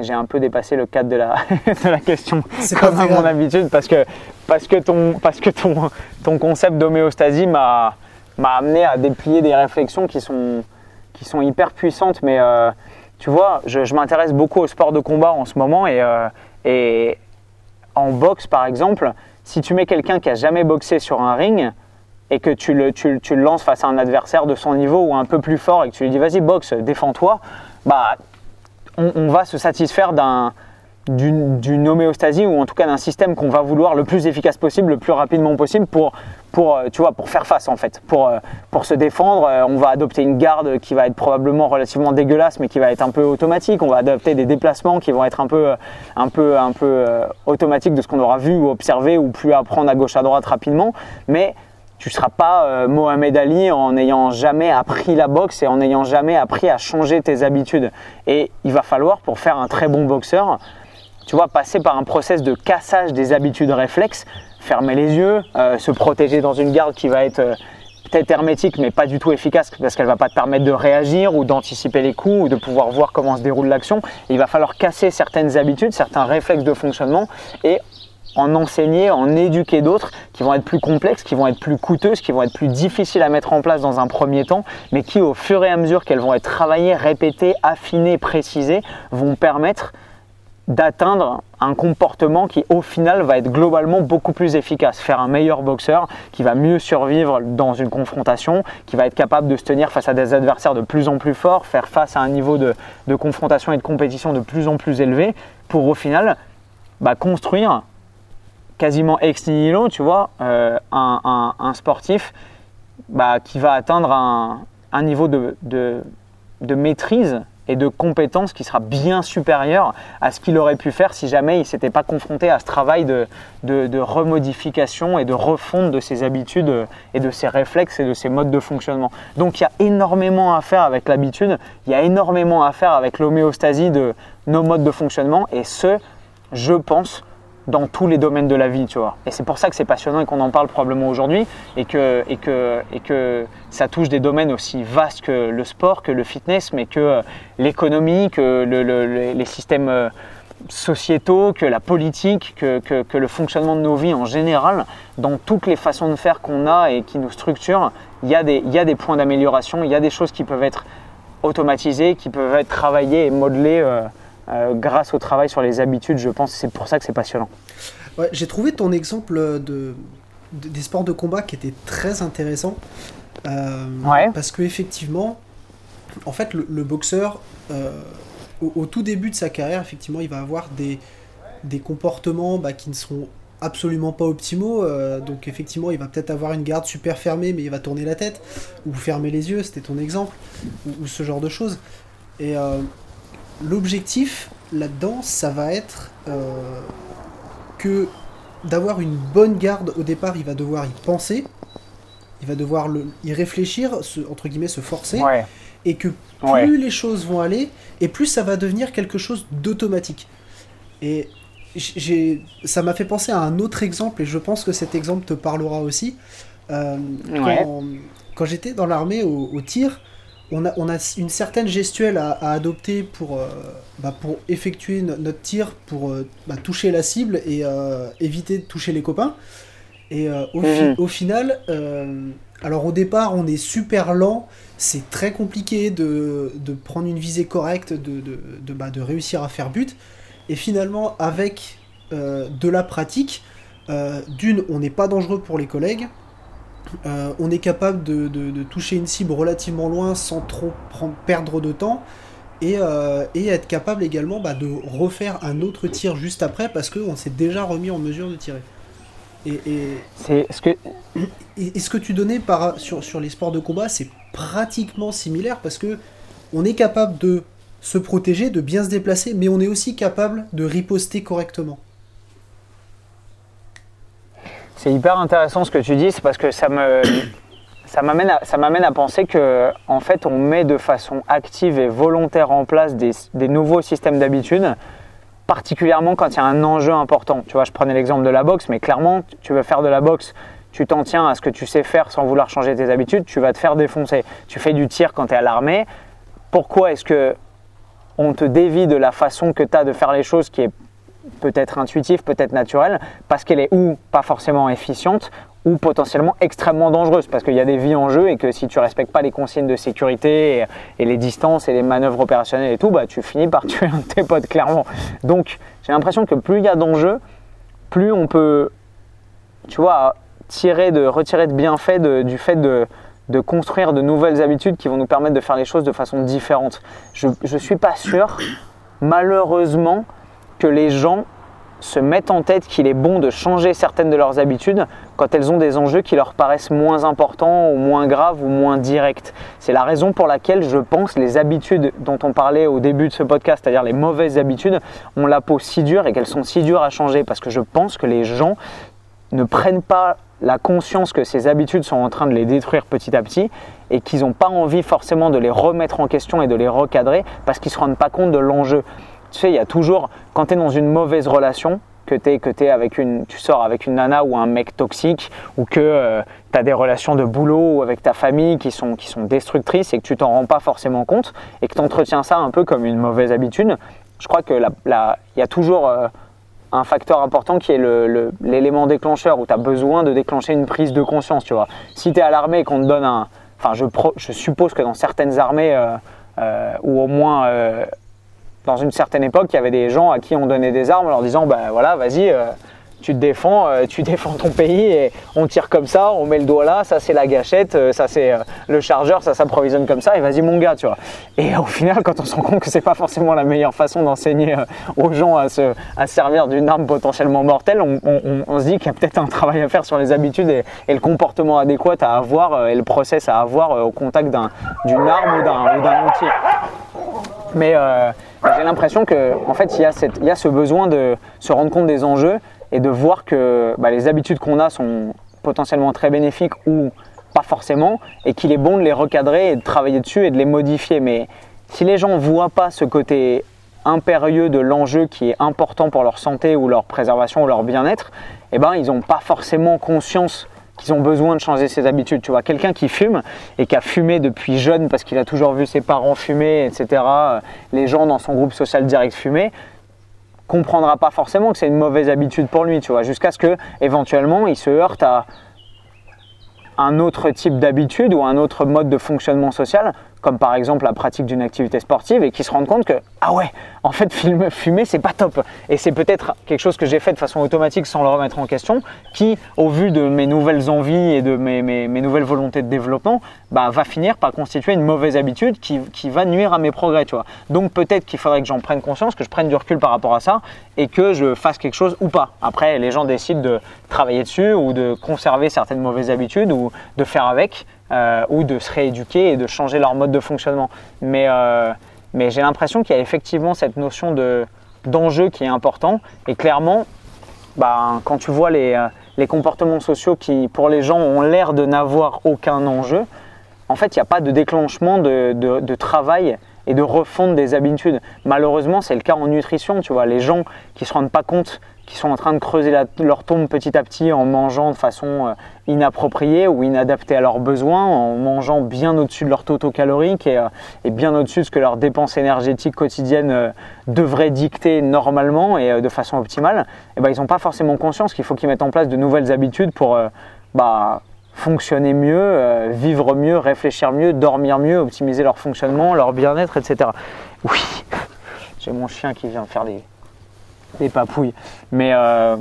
j'ai un peu dépassé le cadre de la, de la question, comme à mon habitude, parce que, parce que, ton, parce que ton, ton concept d'homéostasie m'a amené à déplier des réflexions qui sont, qui sont hyper puissantes. Mais euh, tu vois, je, je m'intéresse beaucoup au sport de combat en ce moment et, euh, et en boxe, par exemple, si tu mets quelqu'un qui a jamais boxé sur un ring, et que tu le, tu, tu le, lances face à un adversaire de son niveau ou un peu plus fort et que tu lui dis vas-y boxe, défends-toi, bah, on, va se satisfaire d'un d'une homéostasie ou en tout cas d'un système qu'on va vouloir le plus efficace possible, le plus rapidement possible pour, pour, euh, tu vois, pour faire face en fait, pour, euh, pour se défendre. Euh, on va adopter une garde qui va être probablement relativement dégueulasse mais qui va être un peu automatique. On va adopter des déplacements qui vont être un peu, un peu, un peu automatiques de ce qu'on aura vu ou observé ou plus apprendre à gauche à droite rapidement. Mais tu ne seras pas euh, Mohamed Ali en n'ayant jamais appris la boxe et en n'ayant jamais appris à changer tes habitudes. Et il va falloir, pour faire un très bon boxeur, tu vois, passer par un process de cassage des habitudes réflexes, fermer les yeux, euh, se protéger dans une garde qui va être euh, peut-être hermétique mais pas du tout efficace parce qu'elle va pas te permettre de réagir ou d'anticiper les coups ou de pouvoir voir comment se déroule l'action. Il va falloir casser certaines habitudes, certains réflexes de fonctionnement et en enseigner, en éduquer d'autres qui vont être plus complexes, qui vont être plus coûteuses, qui vont être plus difficiles à mettre en place dans un premier temps, mais qui au fur et à mesure qu'elles vont être travaillées, répétées, affinées, précisées, vont permettre d'atteindre un comportement qui au final va être globalement beaucoup plus efficace, faire un meilleur boxeur qui va mieux survivre dans une confrontation, qui va être capable de se tenir face à des adversaires de plus en plus forts, faire face à un niveau de, confrontation et de compétition de plus en plus élevé, pour au final bah, construire quasiment ex nihilo, tu vois, euh, un, sportif bah, qui va atteindre un, niveau de, maîtrise et de compétence qui sera bien supérieur à ce qu'il aurait pu faire si jamais il ne s'était pas confronté à ce travail de, remodification et de refonte de ses habitudes et de ses réflexes et de ses modes de fonctionnement. Donc il y a énormément à faire avec l'habitude, il y a énormément à faire avec l'homéostasie de nos modes de fonctionnement et ce, je pense, dans tous les domaines de la vie, tu vois. Et c'est pour ça que c'est passionnant et qu'on en parle probablement aujourd'hui et que, et, que, et que ça touche des domaines aussi vastes que le sport, que le fitness, mais que euh, l'économie, que les systèmes euh, sociétaux, que la politique, que, que, le fonctionnement de nos vies en général, dans toutes les façons de faire qu'on a et qui nous structurent, il y a des, il y a des points d'amélioration, il y a des choses qui peuvent être automatisées, qui peuvent être travaillées et modelées. Euh, euh, grâce au travail sur les habitudes, je pense. C'est pour ça que c'est passionnant. J'ai trouvé ton exemple de, des sports de combat qui était très intéressant. Euh, Parce que effectivement, en fait, le, boxeur, euh, au, tout début de sa carrière, effectivement, il va avoir des, des comportements bah, qui ne seront absolument pas optimaux. Euh, donc effectivement, il va peut-être avoir une garde super fermée, mais il va tourner la tête, ou fermer les yeux, c'était ton exemple, ou, ce genre de choses. Et euh, l'objectif là-dedans, ça va être euh, que d'avoir une bonne garde au départ, il va devoir y penser, il va devoir le, y réfléchir, entre guillemets, se forcer. Et que plus les choses vont aller, et plus ça va devenir quelque chose d'automatique. Et ça m'a fait penser à un autre exemple, et je pense que cet exemple te parlera aussi. Euh, quand, j'étais dans l'armée au, tir, on a, on a, une certaine gestuelle à, adopter pour, euh, bah, pour effectuer notre tir, pour euh, bah, toucher la cible et éviter de toucher les copains. Et au, mhm. au, final, alors au départ, on est super lent, c'est très compliqué de, de, prendre une visée correcte, de, de, de, bah, de réussir à faire but. Et finalement, avec euh, de la pratique, euh, d'une, on n'est pas dangereux pour les collègues. Euh, on est capable de, toucher une cible relativement loin sans trop perdre de temps. Et, être capable également bah, de refaire un autre tir juste après parce qu'on s'est déjà remis en mesure de tirer. Et, c'est ce que et, ce que tu donnais par, sur, sur les sports de combat, c'est pratiquement similaire parce que on est capable de se protéger, de bien se déplacer, mais on est aussi capable de riposter correctement. C'est hyper intéressant ce que tu dis, c'est parce que ça me ça m'amène à, ça m'amène à penser que en fait on met de façon active et volontaire en place des, des nouveaux systèmes d'habitude, particulièrement quand il y a un enjeu important. Tu vois, je prenais l'exemple de la boxe, mais clairement, tu veux faire de la boxe, tu t'en tiens à ce que tu sais faire sans vouloir changer tes habitudes, tu vas te faire défoncer. Tu fais du tir quand tu es à l'armée. Pourquoi est-ce que on te dévie de la façon que tu as de faire les choses qui est peut-être intuitive, peut-être naturelle, parce qu'elle est ou pas forcément efficiente, ou potentiellement extrêmement dangereuse, parce qu'il y a des vies en jeu et que si tu respectes pas les consignes de sécurité et, les distances et les manœuvres opérationnelles et tout, bah, tu finis par tuer un de tes potes, clairement. Donc j'ai l'impression que plus il y a d'enjeux, plus on peut, tu vois, tirer de, retirer de bienfaits du fait de, de construire de nouvelles habitudes qui vont nous permettre de faire les choses de façon différente. Je ne suis pas sûr, malheureusement, que les gens se mettent en tête qu'il est bon de changer certaines de leurs habitudes quand elles ont des enjeux qui leur paraissent moins importants ou moins graves ou moins directs. C'est la raison pour laquelle je pense les habitudes dont on parlait au début de ce podcast, c'est-à-dire les mauvaises habitudes, ont la peau si dure et qu'elles sont si dures à changer parce que je pense que les gens ne prennent pas la conscience que ces habitudes sont en train de les détruire petit à petit et qu'ils n'ont pas envie forcément de les remettre en question et de les recadrer parce qu'ils ne se rendent pas compte de l'enjeu. Tu sais, il y a toujours, quand tu es dans une mauvaise relation, que, es, que es avec une, tu sors avec une nana ou un mec toxique ou que euh, tu as des relations de boulot ou avec ta famille qui sont, qui sont destructrices et que tu t'en rends pas forcément compte et que tu entretiens ça un peu comme une mauvaise habitude, je crois qu'il y a toujours... Euh, un facteur important qui est l'élément déclencheur où tu as besoin de déclencher une prise de conscience, tu vois. Si tu es à l'armée et qu'on te donne un... Enfin, je, je, suppose que dans certaines armées, euh, ou au moins dans une certaine époque, il y avait des gens à qui on donnait des armes en leur disant, ben voilà, vas-y tu te défends, euh, tu défends ton pays et on tire comme ça, on met le doigt là, ça c'est la gâchette, euh, ça c'est euh, le chargeur, ça s'approvisionne comme ça et vas-y mon gars, tu vois. Et au final, quand on se rend compte que c'est pas forcément la meilleure façon d'enseigner aux gens à se à servir d'une arme potentiellement mortelle, on, se dit qu'il y a peut-être un travail à faire sur les habitudes et, le comportement adéquat à avoir et le process à avoir au contact d'une arme ou d'un outil. Mais j'ai l'impression que en fait il y, a il y a ce besoin de se rendre compte des enjeux et de voir que bah, les habitudes qu'on a sont potentiellement très bénéfiques ou pas forcément, et qu'il est bon de les recadrer et de travailler dessus et de les modifier. Mais si les gens ne voient pas ce côté impérieux de l'enjeu qui est important pour leur santé ou leur préservation ou leur bien-être, eh ben, ils n'ont pas forcément conscience qu'ils ont besoin de changer ses habitudes. Tu vois, quelqu'un qui fume et qui a fumé depuis jeune parce qu'il a toujours vu ses parents fumer, etc., les gens dans son groupe social direct fumer, comprendra pas forcément que c'est une mauvaise habitude pour lui, tu vois, jusqu'à ce que éventuellement il se heurte à un autre type d'habitude ou un autre mode de fonctionnement social comme par exemple la pratique d'une activité sportive, et qui se rendent compte que, ah ouais, en fait, fumer, c'est pas top. Et c'est peut-être quelque chose que j'ai fait de façon automatique sans le remettre en question, qui, au vu de mes nouvelles envies et de mes, nouvelles volontés de développement, bah, va finir par constituer une mauvaise habitude qui, va nuire à mes progrès, tu vois. Donc peut-être qu'il faudrait que j'en prenne conscience, que je prenne du recul par rapport à ça, et que je fasse quelque chose ou pas. Après, les gens décident de travailler dessus, ou de conserver certaines mauvaises habitudes, ou de faire avec. Euh, ou de se rééduquer et de changer leur mode de fonctionnement. Mais, euh, mais j'ai l'impression qu'il y a effectivement cette notion de, d'enjeu qui est important. Et clairement, bah, quand tu vois les, euh, les, comportements sociaux qui, pour les gens, ont l'air de n'avoir aucun enjeu, en fait, il n'y a pas de déclenchement de, de, de travail et de refonte des habitudes. Malheureusement, c'est le cas en nutrition. Tu vois, les gens qui ne se rendent pas compte qui sont en train de creuser leur tombe petit à petit en mangeant de façon euh, inappropriée ou inadaptée à leurs besoins, en mangeant bien au-dessus de leur taux calorique et, euh, et, bien au-dessus de ce que leurs dépenses énergétiques quotidiennes euh, devraient dicter normalement et de façon optimale, et eh ben, ils n'ont pas forcément conscience qu'il faut qu'ils mettent en place de nouvelles habitudes pour bah, fonctionner mieux, vivre mieux, réfléchir mieux, dormir mieux, optimiser leur fonctionnement, leur bien-être, etc. Oui, j'ai mon chien qui vient faire des, des papouilles. Mais, euh,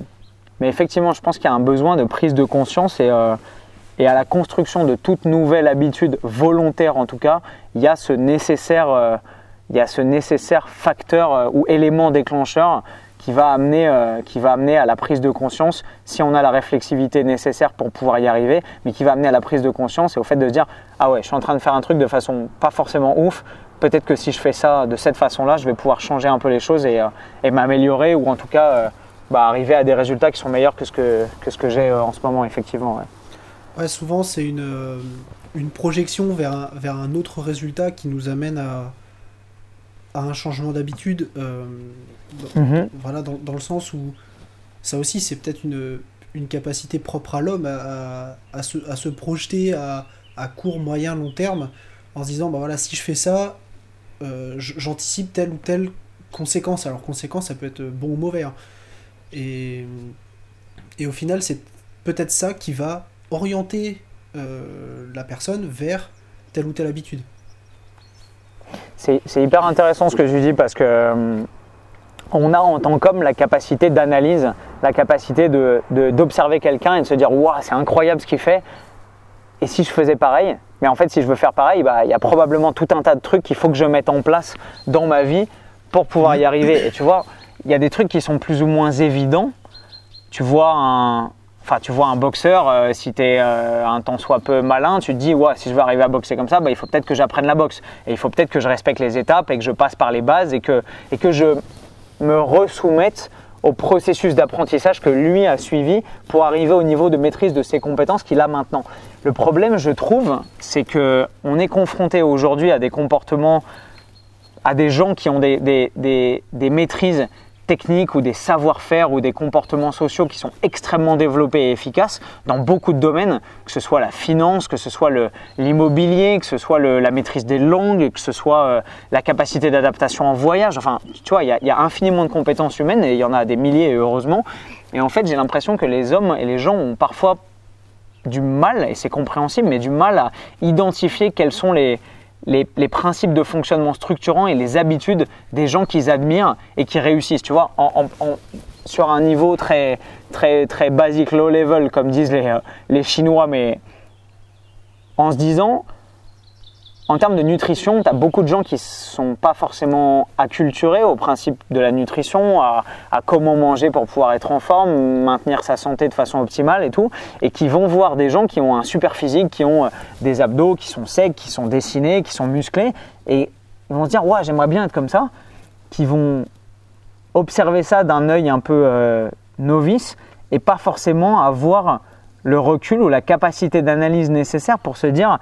mais effectivement, je pense qu'il y a un besoin de prise de conscience et, euh, et à la construction de toute nouvelle habitude volontaire en tout cas, il y a ce nécessaire, euh, facteur ou élément déclencheur qui va, amener, qui va amener à la prise de conscience si on a la réflexivité nécessaire pour pouvoir y arriver, mais qui va amener à la prise de conscience et au fait de se dire ah ouais, je suis en train de faire un truc de façon pas forcément ouf, peut-être que si je fais ça de cette façon-là, je vais pouvoir changer un peu les choses et, euh, m'améliorer ou en tout cas euh, bah, arriver à des résultats qui sont meilleurs que ce que, que, ce que j'ai euh, en ce moment, effectivement. Ouais. souvent c'est une, une projection vers un, vers un autre résultat qui nous amène à, à un changement d'habitude. Mhm. Voilà, dans, dans, le sens où ça aussi c'est peut-être une, une capacité propre à l'homme à, à, se, à se projeter à, à court, moyen, long terme en se disant bah voilà si je fais ça euh, j'anticipe telle ou telle conséquence. Alors, conséquence, ça peut être bon ou mauvais. Hein. Et, et au final, c'est peut-être ça qui va orienter euh, la personne vers telle ou telle habitude. C'est hyper intéressant ce que je dis parce que euh, on a en tant qu'homme la capacité d'analyse, la capacité d'observer de, quelqu'un et de se dire waouh, c'est incroyable ce qu'il fait. Et si je faisais pareil, mais en fait, si je veux faire pareil, bah, il y a probablement tout un tas de trucs qu'il faut que je mette en place dans ma vie pour pouvoir y arriver. Et tu vois, il y a des trucs qui sont plus ou moins évidents. Tu vois un, enfin, tu vois un boxeur, euh, si tu es euh, un tant soit peu malin, tu te dis, ouais, si je veux arriver à boxer comme ça, bah, il faut peut-être que j'apprenne la boxe. Et il faut peut-être que je respecte les étapes et que je passe par les bases et que, et que je me resoumette au processus d'apprentissage que lui a suivi pour arriver au niveau de maîtrise de ses compétences qu'il a maintenant. Le problème, je trouve, c'est que on est confronté aujourd'hui à des comportements, à des gens qui ont des, maîtrises techniques ou des savoir-faire ou des comportements sociaux qui sont extrêmement développés et efficaces dans beaucoup de domaines, que ce soit la finance, que ce soit l'immobilier, que ce soit la maîtrise des langues, que ce soit euh, la capacité d'adaptation en voyage. Enfin, tu vois, il y, y, a infiniment de compétences humaines et il y en a des milliers heureusement. Et en fait, j'ai l'impression que les hommes et les gens ont parfois du mal, et c'est compréhensible, mais du mal à identifier quels sont les, les, principes de fonctionnement structurants et les habitudes des gens qu'ils admirent et qui réussissent, tu vois, sur un niveau très, très, très basique, low level, comme disent les, euh, les Chinois, mais en se disant, en termes de nutrition, tu as beaucoup de gens qui ne sont pas forcément acculturés au principe de la nutrition, à, comment manger pour pouvoir être en forme, maintenir sa santé de façon optimale et tout, et qui vont voir des gens qui ont un super physique, qui ont euh, des abdos, qui sont secs, qui sont dessinés, qui sont musclés, et ils vont se dire ouais j'aimerais bien être comme ça, qui vont observer ça d'un œil un peu euh, novice et pas forcément avoir le recul ou la capacité d'analyse nécessaire pour se dire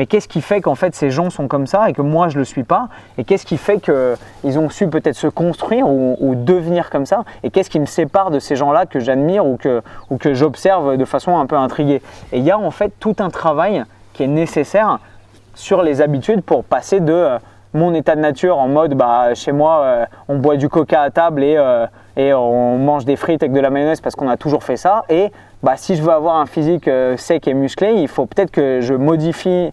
mais qu'est-ce qui fait qu'en fait ces gens sont comme ça et que moi je ne le suis pas? Et qu'est-ce qui fait qu'ils ont su peut-être se construire ou, devenir comme ça? Et qu'est-ce qui me sépare de ces gens-là que j'admire ou que, ou que j'observe de façon un peu intriguée? Et il y a en fait tout un travail qui est nécessaire sur les habitudes pour passer de euh, mon état de nature en mode bah, chez moi euh, on boit du coca à table et, euh, et on mange des frites avec de la mayonnaise parce qu'on a toujours fait ça. Et bah, si je veux avoir un physique sec et musclé il faut peut-être que je modifie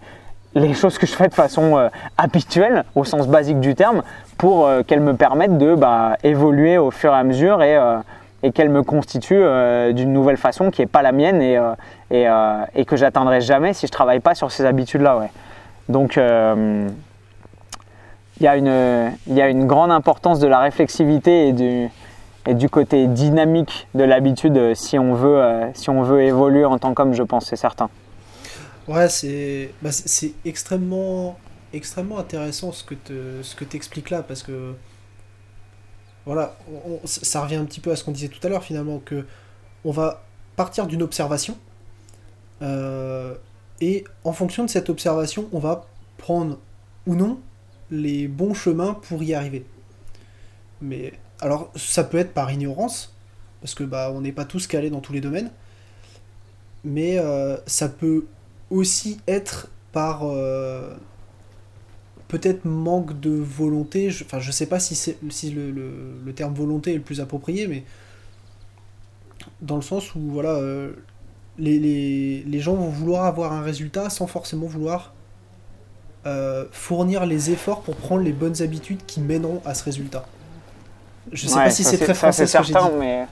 les choses que je fais de façon euh, habituelle, au sens basique du terme, pour euh, qu'elles me permettent de bah, évoluer au fur et à mesure et, euh, qu'elles me constituent d'une nouvelle façon qui n'est pas la mienne et, et, et que j'atteindrai jamais si je travaille pas sur ces habitudes-là. Ouais. Donc il y, a une, y a une grande importance de la réflexivité et du, et du côté dynamique de l'habitude si, on veut, si on veut évoluer en tant qu'homme, je pense, c'est certain. Ouais, c'est bah, c'est extrêmement, extrêmement intéressant ce que tu ce que expliques là, parce que voilà, ça revient un petit peu à ce qu'on disait tout à l'heure finalement, que on va partir d'une observation, euh, et en fonction de cette observation, on va prendre ou non les bons chemins pour y arriver. Mais alors, ça peut être par ignorance, parce que bah on n'est pas tous calés dans tous les domaines, mais euh, ça peut aussi être par euh, peut-être manque de volonté. Je, enfin, je sais pas si, si le, le, terme volonté est le plus approprié, mais dans le sens où voilà, euh, les, les, les, gens vont vouloir avoir un résultat sans forcément vouloir euh, fournir les efforts pour prendre les bonnes habitudes qui mèneront à ce résultat. Je sais pas si c'est, très français ce que j'ai dit. Mais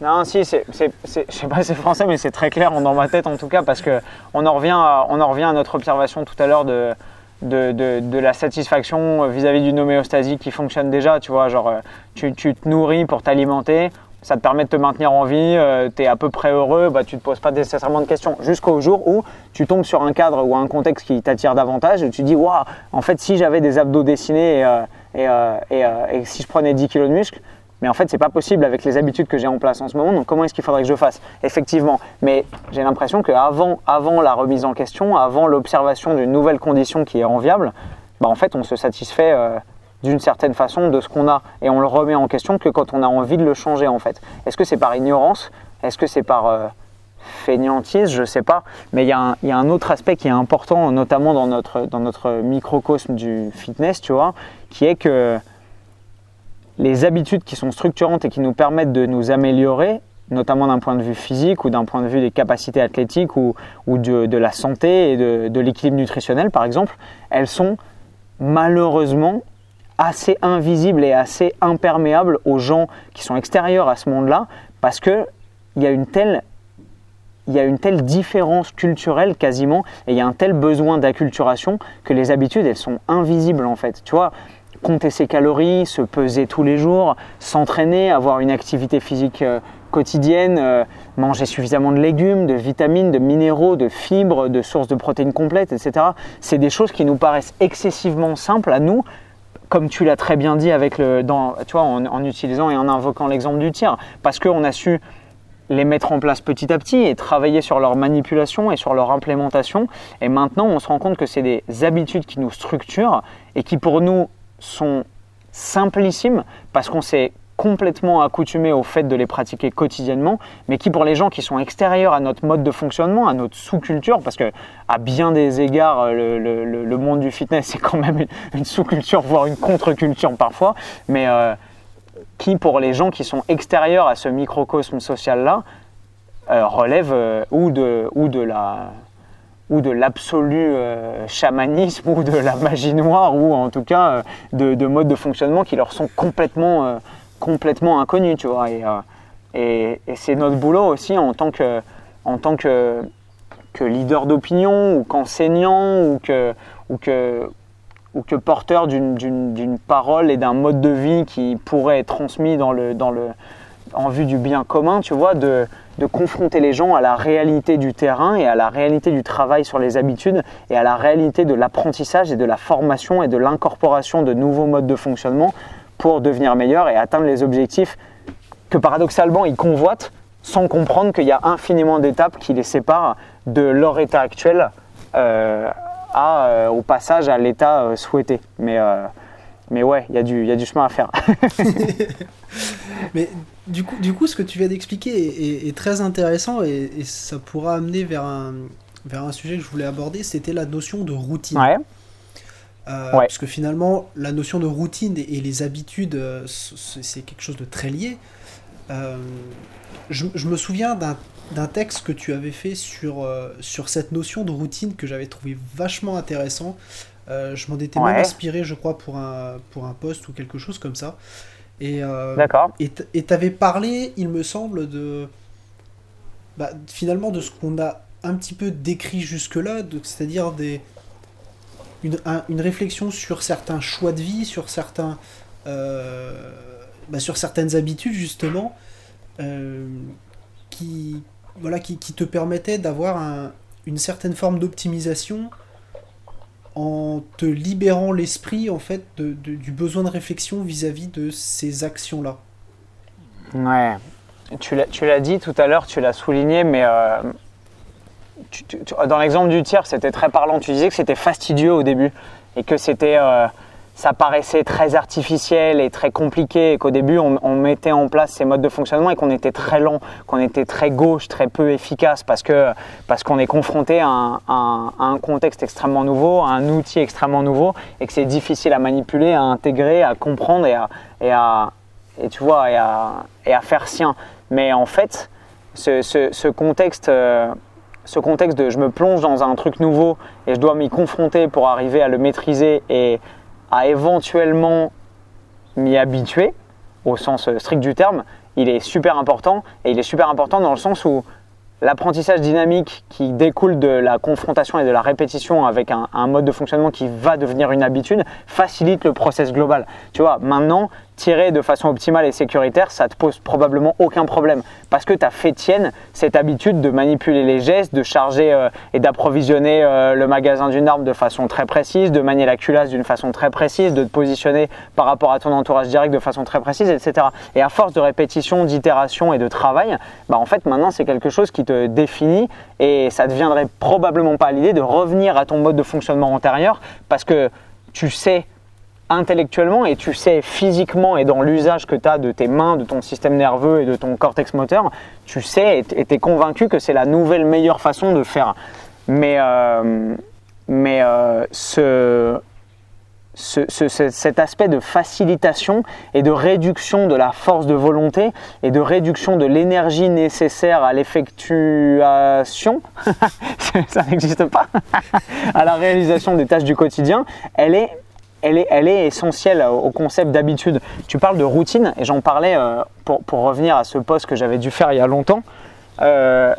non, si, c'est, je sais pas c'est français, mais c'est très clair dans ma tête en tout cas, parce qu'on en, revient à, on en revient à notre observation tout à l'heure de, la satisfaction vis-à-vis d'une homéostasie qui fonctionne déjà. Tu vois, genre, euh, tu, te nourris pour t'alimenter, ça te permet de te maintenir en vie, euh, tu es à peu près heureux, bah, tu ne te poses pas nécessairement de questions. Jusqu'au jour où tu tombes sur un cadre ou un contexte qui t'attire davantage et tu dis, waouh, en fait, si j'avais des abdos dessinés et, euh, si je prenais 10 kilos de muscles, mais en fait, c'est pas possible avec les habitudes que j'ai en place en ce moment. Donc, comment est-ce qu'il faudrait que je fasse? Effectivement. Mais j'ai l'impression qu'avant avant la remise en question, avant l'observation d'une nouvelle condition qui est enviable, bah, en fait, on se satisfait euh, d'une certaine façon de ce qu'on a et on le remet en question que quand on a envie de le changer, en fait. Est-ce que c'est par ignorance? Est-ce que c'est par euh, fainéantise? Je sais pas. Mais il y, y, a un autre aspect qui est important, notamment dans notre, dans notre microcosme du fitness, tu vois, qui est que les habitudes qui sont structurantes et qui nous permettent de nous améliorer, notamment d'un point de vue physique ou d'un point de vue des capacités athlétiques ou, de, la santé et de, l'équilibre nutritionnel par exemple, elles sont malheureusement assez invisibles et assez imperméables aux gens qui sont extérieurs à ce monde-là parce qu'il y a une telle il y a une telle différence culturelle quasiment et il y a un tel besoin d'acculturation que les habitudes elles sont invisibles en fait. Tu vois, compter ses calories, se peser tous les jours, s'entraîner, avoir une activité physique euh, quotidienne, euh, manger suffisamment de légumes, de vitamines, de minéraux, de fibres, de sources de protéines complètes, etc. C'est des choses qui nous paraissent excessivement simples à nous, comme tu l'as très bien dit avec le, dans, tu vois, en, utilisant et en invoquant l'exemple du tir, parce qu'on a su les mettre en place petit à petit et travailler sur leur manipulation et sur leur implémentation. Et maintenant, on se rend compte que c'est des habitudes qui nous structurent et qui pour nous sont simplissimes parce qu'on s'est complètement accoutumé au fait de les pratiquer quotidiennement, mais qui pour les gens qui sont extérieurs à notre mode de fonctionnement, à notre sous-culture, parce que à bien des égards, le, monde du fitness c'est quand même une, sous-culture, voire une contre-culture parfois, mais euh, qui pour les gens qui sont extérieurs à ce microcosme social-là, euh, relève euh, ou de la ou de l'absolu euh, chamanisme ou de la magie noire ou en tout cas euh, de, modes de fonctionnement qui leur sont complètement, euh, complètement inconnus, tu vois. Et, et, c'est notre boulot aussi en tant que, en tant que, que leader d'opinion ou qu'enseignant ou que, ou que, ou que porteur d'une parole et d'un mode de vie qui pourrait être transmis dans le, dans le, en vue du bien commun, tu vois, de, confronter les gens à la réalité du terrain et à la réalité du travail sur les habitudes et à la réalité de l'apprentissage et de la formation et de l'incorporation de nouveaux modes de fonctionnement pour devenir meilleur et atteindre les objectifs que paradoxalement ils convoitent sans comprendre qu'il y a infiniment d'étapes qui les séparent de leur état actuel euh, euh, au passage à l'état euh, souhaité. Mais mais ouais, il y, a du, y a du chemin à faire. mais du coup, du coup, ce que tu viens d'expliquer est, très intéressant et, ça pourra amener vers un, vers un sujet que je voulais aborder, c'était la notion de routine. Ouais. Euh, Parce que finalement, la notion de routine et, les habitudes, euh, c'est quelque chose de très lié. Euh, je, je, me souviens d'un d'un texte que tu avais fait sur, euh, sur cette notion de routine que j'avais trouvé vachement intéressant. Euh, je m'en étais même inspiré, je crois, pour un, pour un post ou quelque chose comme ça. Et D'accord. Et tu avais parlé, il me semble, de bah, finalement de ce qu'on a un petit peu décrit jusque-là, c'est-à-dire des une, une, réflexion sur certains choix de vie, sur certains bah, sur certaines habitudes justement qui, voilà, qui, qui te permettait d'avoir une certaine forme d'optimisation en te libérant l'esprit en fait de, du besoin de réflexion vis-à-vis de ces actions-là. Ouais, tu l'as dit tout à l'heure, tu l'as souligné, mais euh, dans l'exemple du tiers, c'était très parlant. Tu disais que c'était fastidieux au début et que c'était euh, ça paraissait très artificiel et très compliqué et qu'au début on, mettait en place ces modes de fonctionnement et qu'on était très lent, qu'on était très gauche, très peu efficace parce que parce qu'on est confronté à un, contexte extrêmement nouveau, à un outil extrêmement nouveau et que c'est difficile à manipuler, à intégrer, à comprendre et à, et tu vois et à, et à faire sien. Mais en fait, ce, contexte euh, ce contexte de je me plonge dans un truc nouveau et je dois m'y confronter pour arriver à le maîtriser et à éventuellement m'y habituer, au sens strict du terme, il est super important. Et il est super important dans le sens où l'apprentissage dynamique qui découle de la confrontation et de la répétition avec un, un, mode de fonctionnement qui va devenir une habitude facilite le process global. Tu vois, maintenant, tirer de façon optimale et sécuritaire, ça te pose probablement aucun problème parce que tu as fait tienne cette habitude de manipuler les gestes, de charger euh, et d'approvisionner euh, le magasin d'une arme de façon très précise, de manier la culasse d'une façon très précise, de te positionner par rapport à ton entourage direct de façon très précise, etc. Et à force de répétition, d'itération et de travail, bah en fait maintenant c'est quelque chose qui te définit et ça ne deviendrait probablement pas l'idée de revenir à ton mode de fonctionnement antérieur parce que tu sais intellectuellement et tu sais physiquement et dans l'usage que tu as de tes mains, de ton système nerveux et de ton cortex moteur, tu sais et tu es convaincu que c'est la nouvelle meilleure façon de faire. Mais, euh, mais euh, ce, cet aspect de facilitation et de réduction de la force de volonté et de réduction de l'énergie nécessaire à l'effectuation, ça n'existe pas, à la réalisation des tâches du quotidien, elle est elle est, elle est essentielle au concept d'habitude. Tu parles de routine, et j'en parlais euh, pour, revenir à ce poste que j'avais dû faire il y a longtemps. Euh,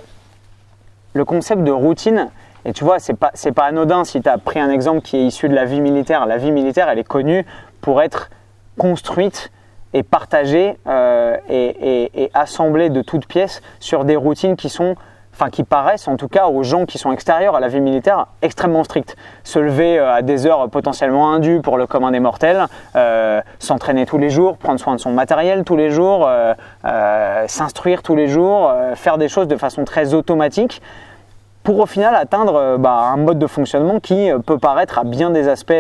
le concept de routine, et tu vois, c'est pas, pas anodin si tu as pris un exemple qui est issu de la vie militaire. La vie militaire, elle est connue pour être construite et partagée euh, et, assemblée de toutes pièces sur des routines qui sont enfin qui paraissent en tout cas aux gens qui sont extérieurs à la vie militaire extrêmement strictes. Se lever euh, à des heures potentiellement indues pour le commun des mortels, euh, s'entraîner tous les jours, prendre soin de son matériel tous les jours, euh, s'instruire tous les jours, faire des choses de façon très automatique pour au final atteindre bah, un mode de fonctionnement qui peut paraître à bien des aspects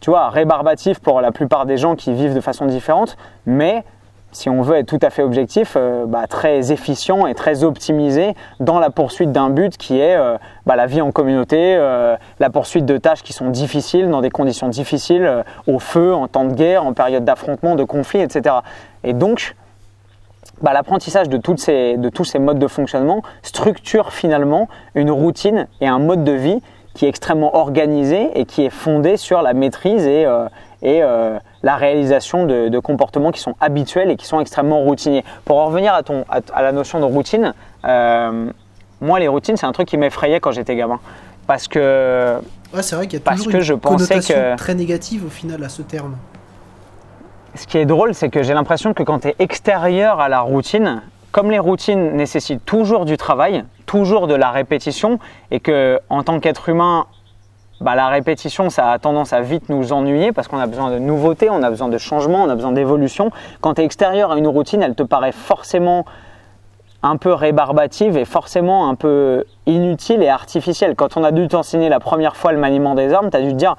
tu vois, rébarbatif pour la plupart des gens qui vivent de façon différente, mais si on veut être tout à fait objectif, euh, bah, très efficient et très optimisé dans la poursuite d'un but qui est euh, bah, la vie en communauté, euh, la poursuite de tâches qui sont difficiles, dans des conditions difficiles, au feu, en temps de guerre, en période d'affrontement, de conflit, etc. Et donc, bah, l'apprentissage de, tous ces modes de fonctionnement structure finalement une routine et un mode de vie qui est extrêmement organisé et qui est fondé sur la maîtrise et, et la réalisation de, comportements qui sont habituels et qui sont extrêmement routiniers. Pour en revenir à, ton, à, la notion de routine, euh, moi les routines c'est un truc qui m'effrayait quand j'étais gamin. Parce que, ouais, c'est vrai qu'il y a toujours une je connotation très négative au final à ce terme. Ce qui est drôle, c'est que j'ai l'impression que quand tu es extérieur à la routine, comme les routines nécessitent toujours du travail, toujours de la répétition, et que en tant qu'être humain, bah, la répétition, ça a tendance à vite nous ennuyer parce qu'on a besoin de nouveautés, on a besoin de changement, on a besoin d'évolution. Quand tu es extérieur à une routine, elle te paraît forcément un peu rébarbative et forcément un peu inutile et artificielle. Quand on a dû t'enseigner la première fois le maniement des armes, tu as dû te dire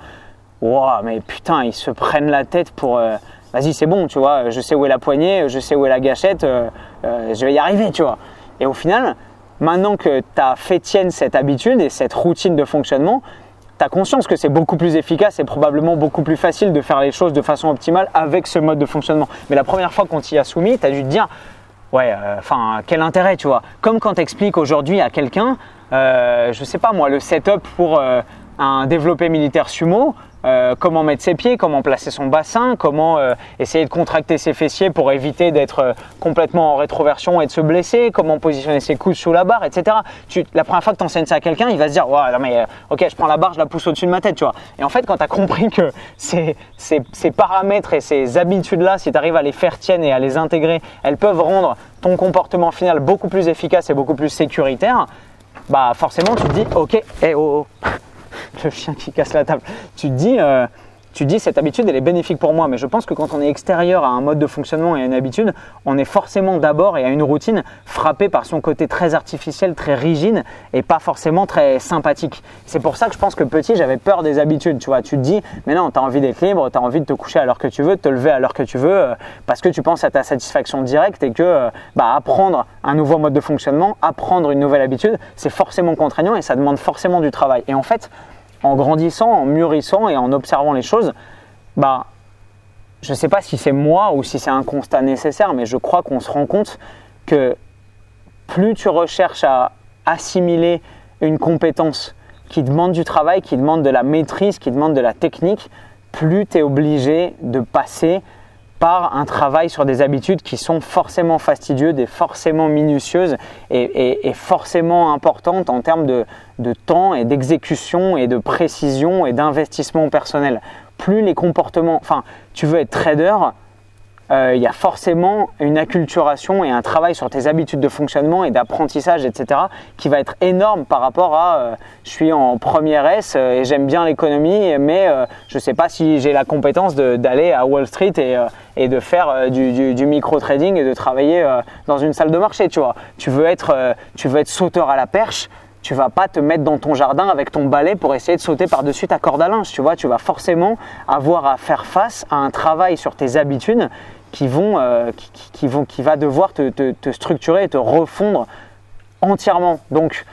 Wow, mais putain, ils se prennent la tête pour. Euh, vas-y, c'est bon, tu vois, je sais où est la poignée, je sais où est la gâchette, euh, euh, je vais y arriver, tu vois. Et au final, maintenant que tu as fait tienne cette habitude et cette routine de fonctionnement, tu as conscience que c'est beaucoup plus efficace et probablement beaucoup plus facile de faire les choses de façon optimale avec ce mode de fonctionnement. Mais la première fois qu'on t'y a soumis, tu as dû te dire ouais, enfin, quel intérêt, tu vois Comme quand tu expliques aujourd'hui à quelqu'un, je sais pas moi, le setup pour un développé militaire sumo, euh, comment mettre ses pieds, comment placer son bassin, comment euh, essayer de contracter ses fessiers pour éviter d'être euh, complètement en rétroversion et de se blesser, comment positionner ses coudes sous la barre, etc. la première fois que tu enseignes ça à quelqu'un, il va se dire ouais, non mais ok, je prends la barre, je la pousse au-dessus de ma tête, tu vois. Et en fait, quand tu as compris que ces, ces paramètres et ces habitudes-là, si tu arrives à les faire tiennes et à les intégrer, elles peuvent rendre ton comportement final beaucoup plus efficace et beaucoup plus sécuritaire, bah forcément tu te dis ok, eh, oh, oh le chien qui casse la table. Tu te dis, euh, tu dis cette habitude elle est bénéfique pour moi, mais je pense que quand on est extérieur à un mode de fonctionnement et à une habitude, on est forcément d'abord et à une routine frappé par son côté très artificiel, très rigide et pas forcément très sympathique. C'est pour ça que je pense que petit j'avais peur des habitudes, tu vois. Tu te dis, mais non, tu as envie d'être libre, tu as envie de te coucher à l'heure que tu veux, de te lever à l'heure que tu veux, euh, parce que tu penses à ta satisfaction directe et que euh, bah, apprendre un nouveau mode de fonctionnement, apprendre une nouvelle habitude, c'est forcément contraignant et ça demande forcément du travail. Et en fait, en grandissant, en mûrissant et en observant les choses, bah, je ne sais pas si c'est moi ou si c'est un constat nécessaire, mais je crois qu'on se rend compte que plus tu recherches à assimiler une compétence qui demande du travail, qui demande de la maîtrise, qui demande de la technique, plus tu es obligé de passer par un travail sur des habitudes qui sont forcément fastidieuses et forcément minutieuses et, forcément importantes en termes de, de temps et d'exécution et de précision et d'investissement personnel. Plus les comportements, enfin, tu veux être trader, euh, il y a forcément une acculturation et un travail sur tes habitudes de fonctionnement et d'apprentissage, etc., qui va être énorme par rapport à euh, je suis en première S euh, et j'aime bien l'économie, mais je ne sais pas si j'ai la compétence d'aller à Wall Street et, et de faire du, du, micro-trading et de travailler dans une salle de marché, tu vois. Tu veux être, tu veux être sauteur à la perche, tu vas pas te mettre dans ton jardin avec ton balai pour essayer de sauter par-dessus ta corde à linge, tu vois. Tu vas forcément avoir à faire face à un travail sur tes habitudes qui, vont, euh, qui, vont, qui va devoir te, te, structurer et te refondre entièrement. Donc,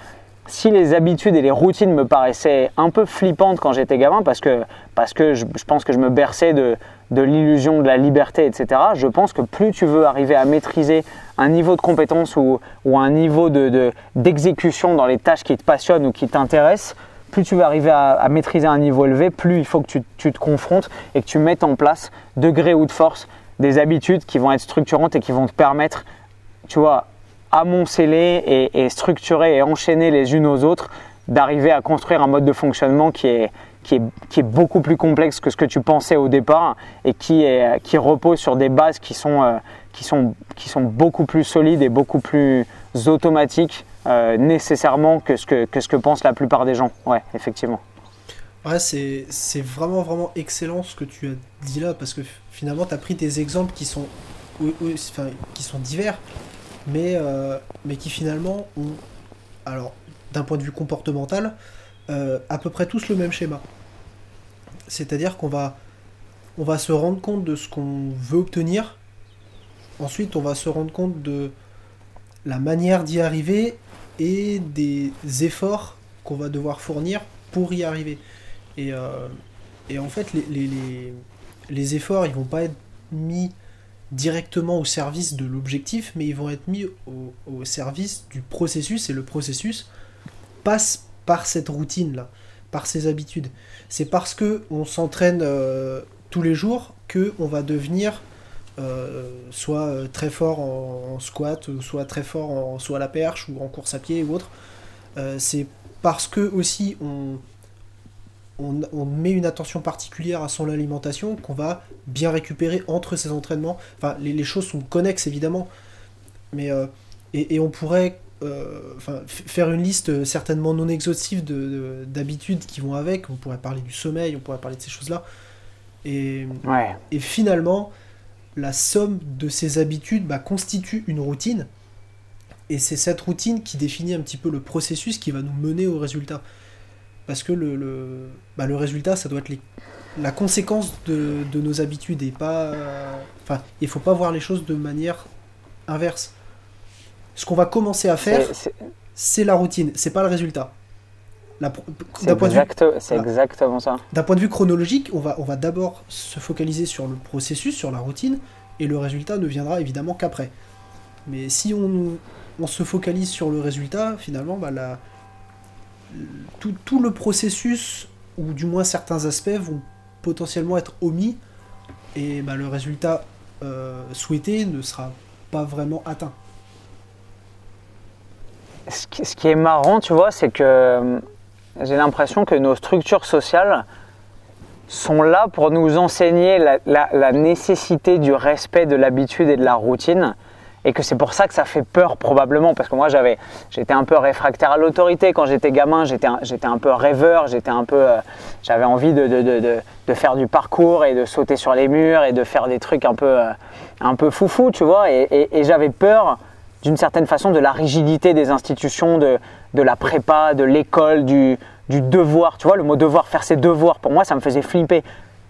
si les habitudes et les routines me paraissaient un peu flippantes quand j'étais gamin, parce que, parce que je, pense que je me berçais de, de l'illusion de la liberté, etc., je pense que plus tu veux arriver à maîtriser un niveau de compétence ou, ou un niveau d'exécution de, dans les tâches qui te passionnent ou qui t'intéressent, plus tu veux arriver à, à, maîtriser un niveau élevé, plus il faut que tu, tu, te confrontes et que tu mettes en place, de gré ou de force, des habitudes qui vont être structurantes et qui vont te permettre, tu vois, amonceler et, et structurer et enchaîner les unes aux autres, d'arriver à construire un mode de fonctionnement qui est, qui est, qui est, beaucoup plus complexe que ce que tu pensais au départ et qui, est, qui repose sur des bases qui sont, euh, qui, sont, qui sont beaucoup plus solides et beaucoup plus automatiques euh, nécessairement que ce que, que ce que pensent la plupart des gens. Ouais, effectivement. Ouais, c'est vraiment, vraiment excellent ce que tu as dit là, parce que finalement, tu as pris des exemples qui sont, qui sont divers, mais, euh, qui finalement ont, d'un point de vue comportemental, euh, à peu près tous le même schéma. C'est-à-dire qu'on va, on va se rendre compte de ce qu'on veut obtenir, ensuite on va se rendre compte de la manière d'y arriver et des efforts qu'on va devoir fournir pour y arriver. Et, euh, et en fait, les, efforts, ils vont pas être mis directement au service de l'objectif, mais ils vont être mis au, au, service du processus, et le processus passe par cette routine-là, par ces habitudes. C'est parce que on s'entraîne euh, tous les jours que on va devenir euh, soit très fort en, squat, soit très fort en soit à la perche ou en course à pied ou autre. c'est parce que aussi on, on, met une attention particulière à son alimentation qu'on va bien récupérer entre ses entraînements. Enfin, les, choses sont connexes évidemment, mais euh, et, on pourrait euh, faire une liste certainement non exhaustive d'habitudes qui vont avec. On pourrait parler du sommeil, on pourrait parler de ces choses-là. Et, et finalement, la somme de ces habitudes bah, constitue une routine. Et c'est cette routine qui définit un petit peu le processus qui va nous mener au résultat parce que le, le, bah, le résultat, ça doit être la conséquence de, de, nos habitudes et pas. Enfin, il faut pas voir les choses de manière inverse. Ce qu'on va commencer à faire, c'est la routine, c'est pas le résultat. C'est exact, exactement ça. D'un point de vue chronologique, on va, on va d'abord se focaliser sur le processus, sur la routine, et le résultat ne viendra évidemment qu'après. Mais si on, on se focalise sur le résultat, finalement, bah, tout, tout, le processus, ou du moins certains aspects, vont potentiellement être omis, et bah, le résultat euh, souhaité ne sera pas vraiment atteint. Ce qui, est marrant, tu vois, c'est que euh, j'ai l'impression que nos structures sociales sont là pour nous enseigner la, la nécessité du respect de l'habitude et de la routine et que c'est pour ça que ça fait peur probablement parce que moi j'avais j'étais un peu réfractaire à l'autorité quand j'étais gamin. J'étais un peu rêveur j'étais un peu euh, j'avais envie de, faire du parcours et de sauter sur les murs et de faire des trucs un peu euh, un foufou tu vois. Et, j'avais peur d'une certaine façon de la rigidité des institutions de, de la prépa de l'école du du devoir, tu vois, le mot devoir, faire ses devoirs, pour moi, ça me faisait flipper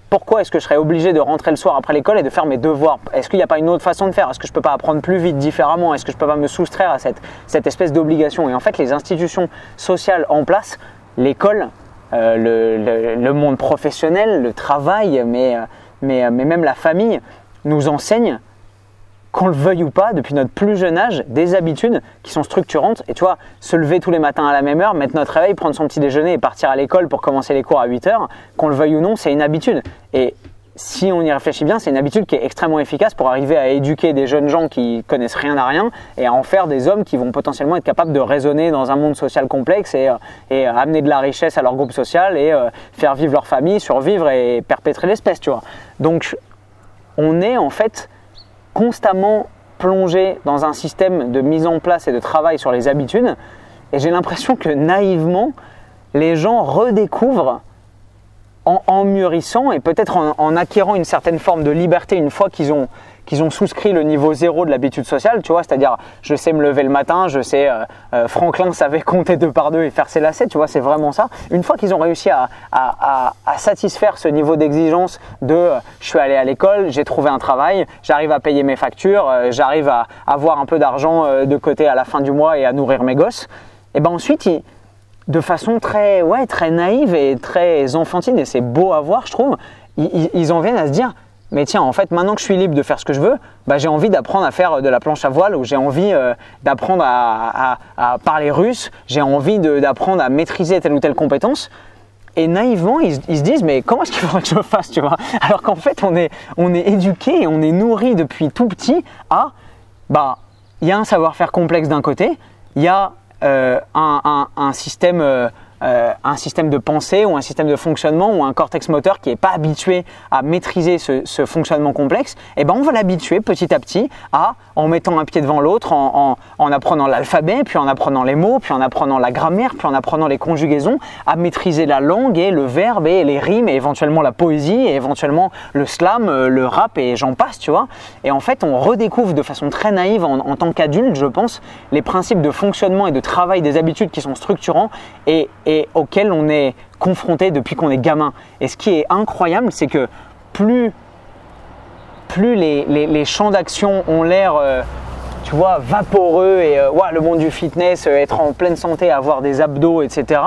pourquoi est-ce que je serais obligé de rentrer le soir après l'école et de faire mes devoirs? Est-ce qu'il n'y a pas une autre façon de faire? Est-ce que je ne peux pas apprendre plus vite, différemment? Est-ce que je ne peux pas me soustraire à cette, cette espèce d'obligation? Et en fait, les institutions sociales en place, l'école, euh, le, le, monde professionnel, le travail, mais, euh, mais, euh, mais même la famille, nous enseignent qu'on le veuille ou pas, depuis notre plus jeune âge, des habitudes qui sont structurantes. Et tu vois, se lever tous les matins à la même heure, mettre notre réveil, prendre son petit déjeuner et partir à l'école pour commencer les cours à 8 heures, qu'on le veuille ou non, c'est une habitude. Et si on y réfléchit bien, c'est une habitude qui est extrêmement efficace pour arriver à éduquer des jeunes gens qui connaissent rien à rien et à en faire des hommes qui vont potentiellement être capables de raisonner dans un monde social complexe et, euh, et amener de la richesse à leur groupe social et euh, faire vivre leur famille, survivre et perpétrer l'espèce, tu vois. Donc, on est en fait constamment plongé dans un système de mise en place et de travail sur les habitudes. Et j'ai l'impression que naïvement, les gens redécouvrent en, mûrissant et peut-être en, acquérant une certaine forme de liberté une fois qu'ils ont, qu'ils ont souscrit le niveau zéro de l'habitude sociale, tu vois, c'est-à-dire je sais me lever le matin, je sais, euh, euh, Franklin savait compter deux par deux et faire ses lacets, tu vois, c'est vraiment ça. Une fois qu'ils ont réussi à, à, satisfaire ce niveau d'exigence de euh, je suis allé à l'école, j'ai trouvé un travail, j'arrive à payer mes factures, j'arrive à avoir un peu d'argent de côté à la fin du mois et à nourrir mes gosses, et ben ensuite de façon très, ouais, très naïve et très enfantine, et c'est beau à voir, je trouve, ils en viennent à se dire mais tiens, en fait, maintenant que je suis libre de faire ce que je veux, bah, j'ai envie d'apprendre à faire de la planche à voile ou j'ai envie euh, d'apprendre à, parler russe, j'ai envie d'apprendre à maîtriser telle ou telle compétence. Et naïvement, ils, se disent, mais comment est-ce qu'il faudrait que je fasse, tu vois? Alors qu'en fait, on est, on est éduqué et on est nourri depuis tout petit à, bah, il y a un savoir-faire complexe d'un côté, il y a euh, un, système... Euh, euh, un système de pensée ou un système de fonctionnement ou un cortex moteur qui n'est pas habitué à maîtriser ce, fonctionnement complexe, et eh ben on va l'habituer petit à petit à, en mettant un pied devant l'autre, en, apprenant l'alphabet, puis en apprenant les mots, puis en apprenant la grammaire, puis en apprenant les conjugaisons, à maîtriser la langue et le verbe et les rimes et éventuellement la poésie et éventuellement le slam, euh, le rap et j'en passe, tu vois. Et en fait, on redécouvre de façon très naïve en, en tant qu'adulte, je pense, les principes de fonctionnement et de travail des habitudes qui sont structurants et et auquel on est confronté depuis qu'on est gamin. Et ce qui est incroyable, c'est que plus, plus les, les, champs d'action ont l'air, euh, tu vois, vaporeux et euh, le monde du fitness, euh, être en pleine santé, avoir des abdos, etc.,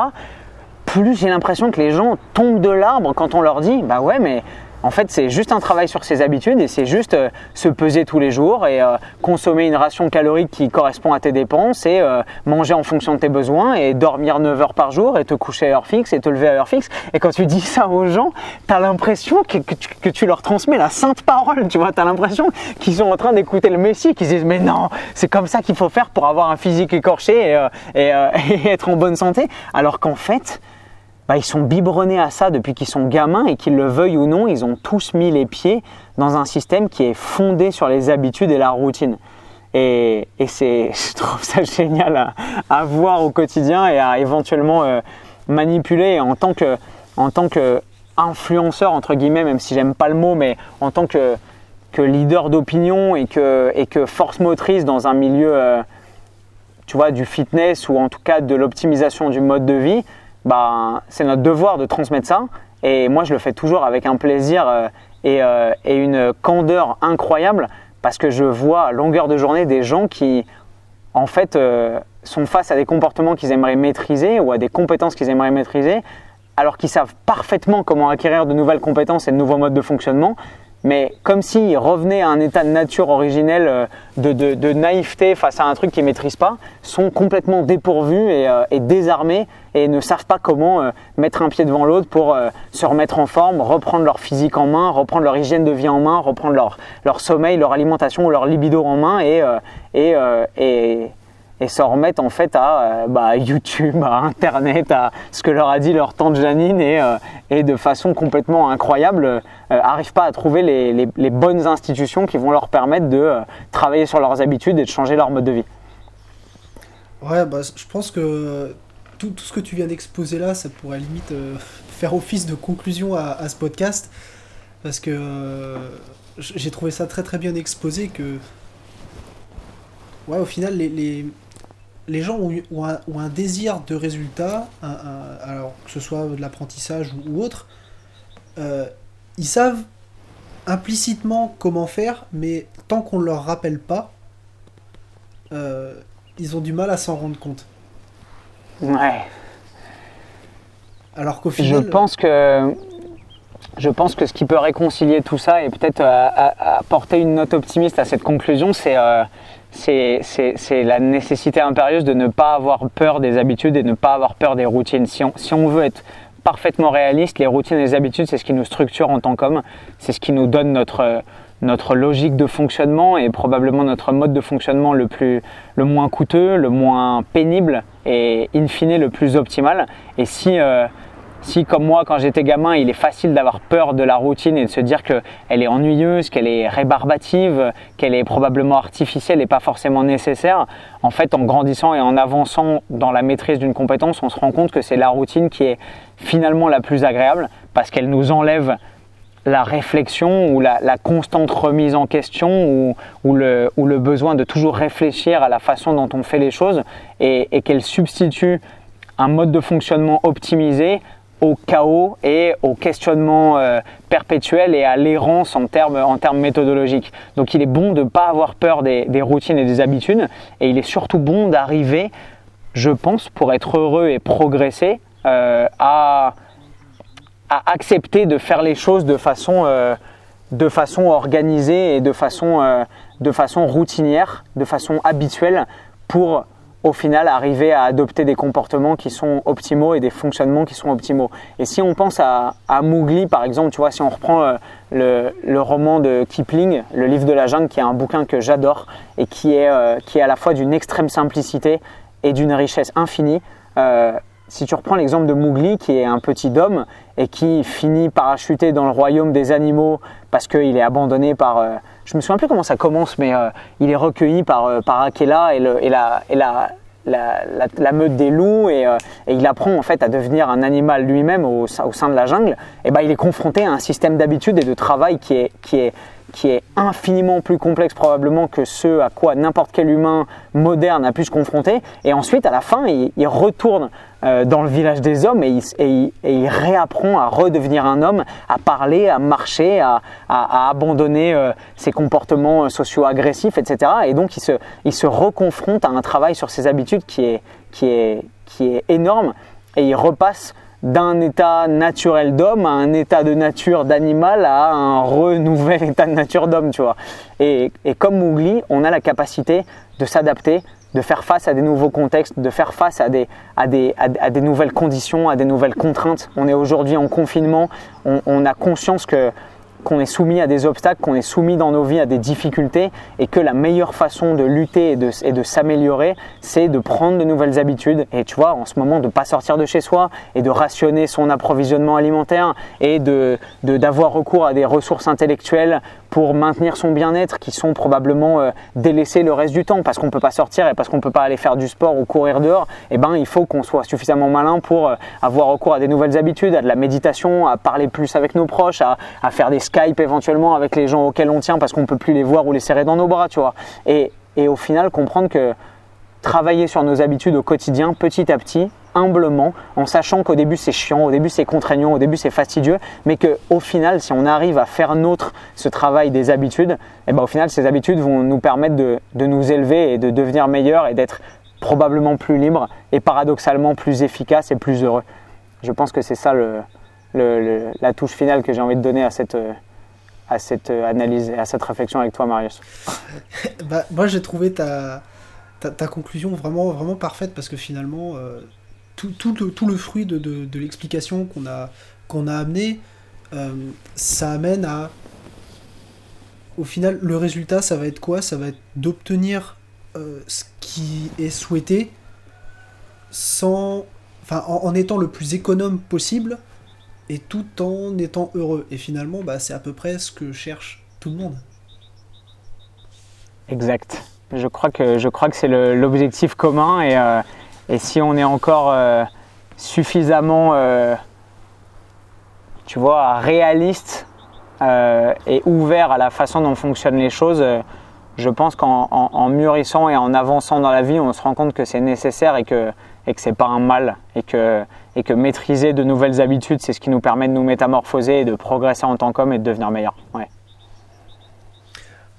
plus j'ai l'impression que les gens tombent de l'arbre quand on leur dit, bah ouais, mais en fait, c'est juste un travail sur ses habitudes et c'est juste euh, se peser tous les jours et euh, consommer une ration calorique qui correspond à tes dépenses et euh, manger en fonction de tes besoins et dormir 9 heures par jour et te coucher à heure fixe et te lever à heure fixe. Et quand tu dis ça aux gens, tu as l'impression que, que, tu, leur transmets la sainte parole, tu vois, tu as l'impression qu'ils sont en train d'écouter le Messie, qu'ils disent mais non, c'est comme ça qu'il faut faire pour avoir un physique écorché et, et être en bonne santé. Alors qu'en fait, bah, ils sont biberonnés à ça depuis qu'ils sont gamins et qu'ils le veuillent ou non, ils ont tous mis les pieds dans un système qui est fondé sur les habitudes et la routine. Et, c'est, je trouve ça génial à, voir au quotidien et à éventuellement euh, manipuler en tant que, en tant que influenceur entre guillemets, même si j'aime pas le mot, mais en tant que, leader d'opinion et que, et que force motrice dans un milieu, euh, tu vois, du fitness ou en tout cas de l'optimisation du mode de vie bah, c'est notre devoir de transmettre ça. Et moi, je le fais toujours avec un plaisir euh, et, euh, et, une candeur incroyable parce que je vois à longueur de journée des gens qui, en fait, euh, sont face à des comportements qu'ils aimeraient maîtriser ou à des compétences qu'ils aimeraient maîtriser, alors qu'ils savent parfaitement comment acquérir de nouvelles compétences et de nouveaux modes de fonctionnement, mais comme s'ils revenaient à un état de nature originel euh, de, naïveté face à un truc qu'ils maîtrisent pas, sont complètement dépourvus et, euh, désarmés et ne savent pas comment euh, mettre un pied devant l'autre pour se remettre en forme, reprendre leur physique en main, reprendre leur hygiène de vie en main, reprendre leur, sommeil, leur alimentation ou leur libido en main et, et, et et s'en remettre en fait à euh, bah, YouTube, à Internet, à ce que leur a dit leur tante Janine et, euh, de façon complètement incroyable n'arrivent euh, pas à trouver les, bonnes institutions qui vont leur permettre de travailler sur leurs habitudes et de changer leur mode de vie. Ouais, bah, je pense que tout, ce que tu viens d'exposer là, ça pourrait limite faire office de conclusion à, à, ce podcast parce que j'ai trouvé ça très très bien exposé que ouais, au final, les, les gens ont, un, désir de résultat, alors que ce soit de l'apprentissage ou, autre, euh, ils savent implicitement comment faire, mais tant qu'on ne leur rappelle pas, euh, ils ont du mal à s'en rendre compte. Ouais. Alors qu'au final. Je pense que. Je pense que ce qui peut réconcilier tout ça et peut-être euh, apporter une note optimiste à cette conclusion, c'est c'est la nécessité impérieuse de ne pas avoir peur des habitudes et ne pas avoir peur des routines. Si on, si on veut être parfaitement réaliste, les routines et les habitudes, c'est ce qui nous structure en tant qu'homme, c'est ce qui nous donne notre, notre logique de fonctionnement et probablement notre mode de fonctionnement le, plus, le moins coûteux, le moins pénible et in fine le plus optimal. Et si, euh, si comme moi quand j'étais gamin il est facile d'avoir peur de la routine et de se dire qu'elle est ennuyeuse, qu'elle est rébarbative, qu'elle est probablement artificielle et pas forcément nécessaire, en fait en grandissant et en avançant dans la maîtrise d'une compétence, on se rend compte que c'est la routine qui est finalement la plus agréable parce qu'elle nous enlève la réflexion ou la, constante remise en question ou, le, besoin de toujours réfléchir à la façon dont on fait les choses et, et qu'elle substitue un mode de fonctionnement optimisé au chaos et au questionnement euh, perpétuel et à l'errance en termes, en méthodologiques. Donc il est bon de ne pas avoir peur des, routines et des habitudes et il est surtout bon d'arriver, je pense, pour être heureux et progresser, euh, à, accepter de faire les choses de façon, euh, de organisée et de façon routinière, de façon habituelle pour au final arriver à adopter des comportements qui sont optimaux et des fonctionnements qui sont optimaux. Et si on pense à, à Mowgli par exemple, tu vois, si on reprend euh, le, le, roman de Kipling, le livre de la jungle, qui est un bouquin que j'adore et qui est, euh, qui est à la fois d'une extrême simplicité et d'une richesse infinie. Euh, si tu reprends l'exemple de Mowgli, qui est un petit homme et qui finit parachuté dans le royaume des animaux parce qu'il est abandonné par je me souviens plus comment ça commence, mais euh, il est recueilli par, euh, par Akela et, la, meute des loups et, euh, et, il apprend en fait à devenir un animal lui-même au, sein de la jungle. Et ben il est confronté à un système d'habitude et de travail qui est qui est infiniment plus complexe probablement que ce à quoi n'importe quel humain moderne a pu se confronter. Et ensuite, à la fin, il, retourne euh, dans le village des hommes et il, réapprend à redevenir un homme, à parler, à marcher, à, abandonner euh, ses comportements euh, socio-agressifs, etc. Et donc, il se, il se reconfronte à un travail sur ses habitudes qui est, qui est, qui est énorme et il repasse d'un état naturel d'homme à un état de nature d'animal à un renouvel état de nature d'homme, tu vois. Et, et comme Mowgli, on a la capacité de s'adapter, de faire face à des nouveaux contextes, de faire face à des, nouvelles conditions, à des nouvelles contraintes. On est aujourd'hui en confinement, on, a conscience qu'on est soumis à des obstacles, qu'on est soumis dans nos vies à des difficultés et que la meilleure façon de lutter et de, de s'améliorer, c'est de prendre de nouvelles habitudes. Et tu vois, en ce moment, de ne pas sortir de chez soi et de rationner son approvisionnement alimentaire et de, d'avoir recours à des ressources intellectuelles pour maintenir son bien-être qui sont probablement euh, délaissés le reste du temps parce qu'on ne peut pas sortir et parce qu'on ne peut pas aller faire du sport ou courir dehors, eh ben, il faut qu'on soit suffisamment malin pour euh, avoir recours à des nouvelles habitudes, à de la méditation, à parler plus avec nos proches, à, faire des Skype éventuellement avec les gens auxquels on tient parce qu'on ne peut plus les voir ou les serrer dans nos bras, tu vois. Et au final, comprendre que travailler sur nos habitudes au quotidien, petit à petit, humblement, en sachant qu'au début c'est chiant, au début c'est contraignant, au début c'est fastidieux, mais qu'au final, si on arrive à faire nôtre ce travail des habitudes, et eh ben au final ces habitudes vont nous permettre de, de nous élever et de devenir meilleurs et d'être probablement plus libres et paradoxalement plus efficaces et plus heureux. Je pense que c'est ça le, la touche finale que j'ai envie de donner à cette, à cette analyse et à cette réflexion avec toi, Marius. bah, moi, j'ai trouvé ta, ta, conclusion vraiment, vraiment parfaite parce que finalement, euh, tout, tout, le, tout, le, fruit de, de, l'explication qu'on a, qu'on a amené, euh, ça amène à. Au final, le résultat, ça va être quoi? Ça va être d'obtenir euh, ce qui est souhaité sans. Enfin, en, étant le plus économe possible et tout en étant heureux. Et finalement, bah, c'est à peu près ce que cherche tout le monde. Exact. Je crois que, je crois que c'est l'objectif commun et, euh, et, si on est encore euh, suffisamment, euh, tu vois, réaliste et ouvert à la façon dont fonctionnent les choses, je pense qu'en mûrissant et en avançant dans la vie, on se rend compte que c'est nécessaire et que, et que c'est pas un mal et que, et que maîtriser de nouvelles habitudes, c'est ce qui nous permet de nous métamorphoser et de progresser en tant qu'homme et de devenir meilleur. Ouais.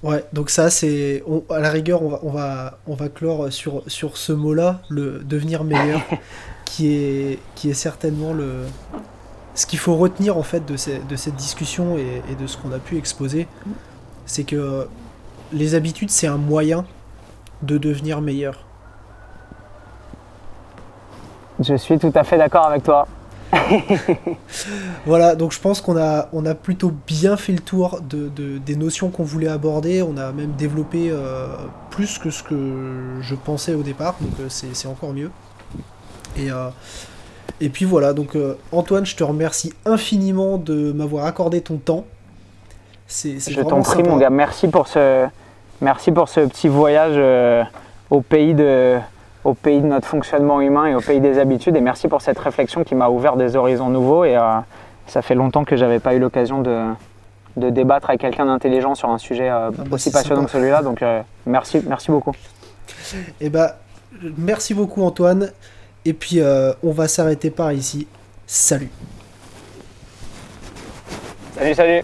Ouais, donc ça c'est à la rigueur on va on va on va clore sur sur ce mot-là, le devenir meilleur, qui est qui est certainement le ce qu'il faut retenir en fait de, de cette discussion et, de ce qu'on a pu exposer, c'est que les habitudes c'est un moyen de devenir meilleur. Je suis tout à fait d'accord avec toi. voilà, donc je pense qu'on a, on a plutôt bien fait le tour de, des notions qu'on voulait aborder. On a même développé euh, plus que ce que je pensais au départ, donc euh, c'est encore mieux. Et, euh, et puis voilà, donc Antoine, je te remercie infiniment de m'avoir accordé ton temps. je t'en prie, mon gars, merci pour ce, merci pour ce petit voyage au pays de au pays de notre fonctionnement humain et au pays des habitudes. Et merci pour cette réflexion qui m'a ouvert des horizons nouveaux. Et euh, ça fait longtemps que j'avais pas eu l'occasion de, de, débattre avec quelqu'un d'intelligent sur un sujet euh, ah bah, aussi passionnant que celui-là. Donc euh, merci, merci beaucoup. Et eh bah, merci beaucoup Antoine. Et puis on va s'arrêter par ici. Salut. Salut, salut.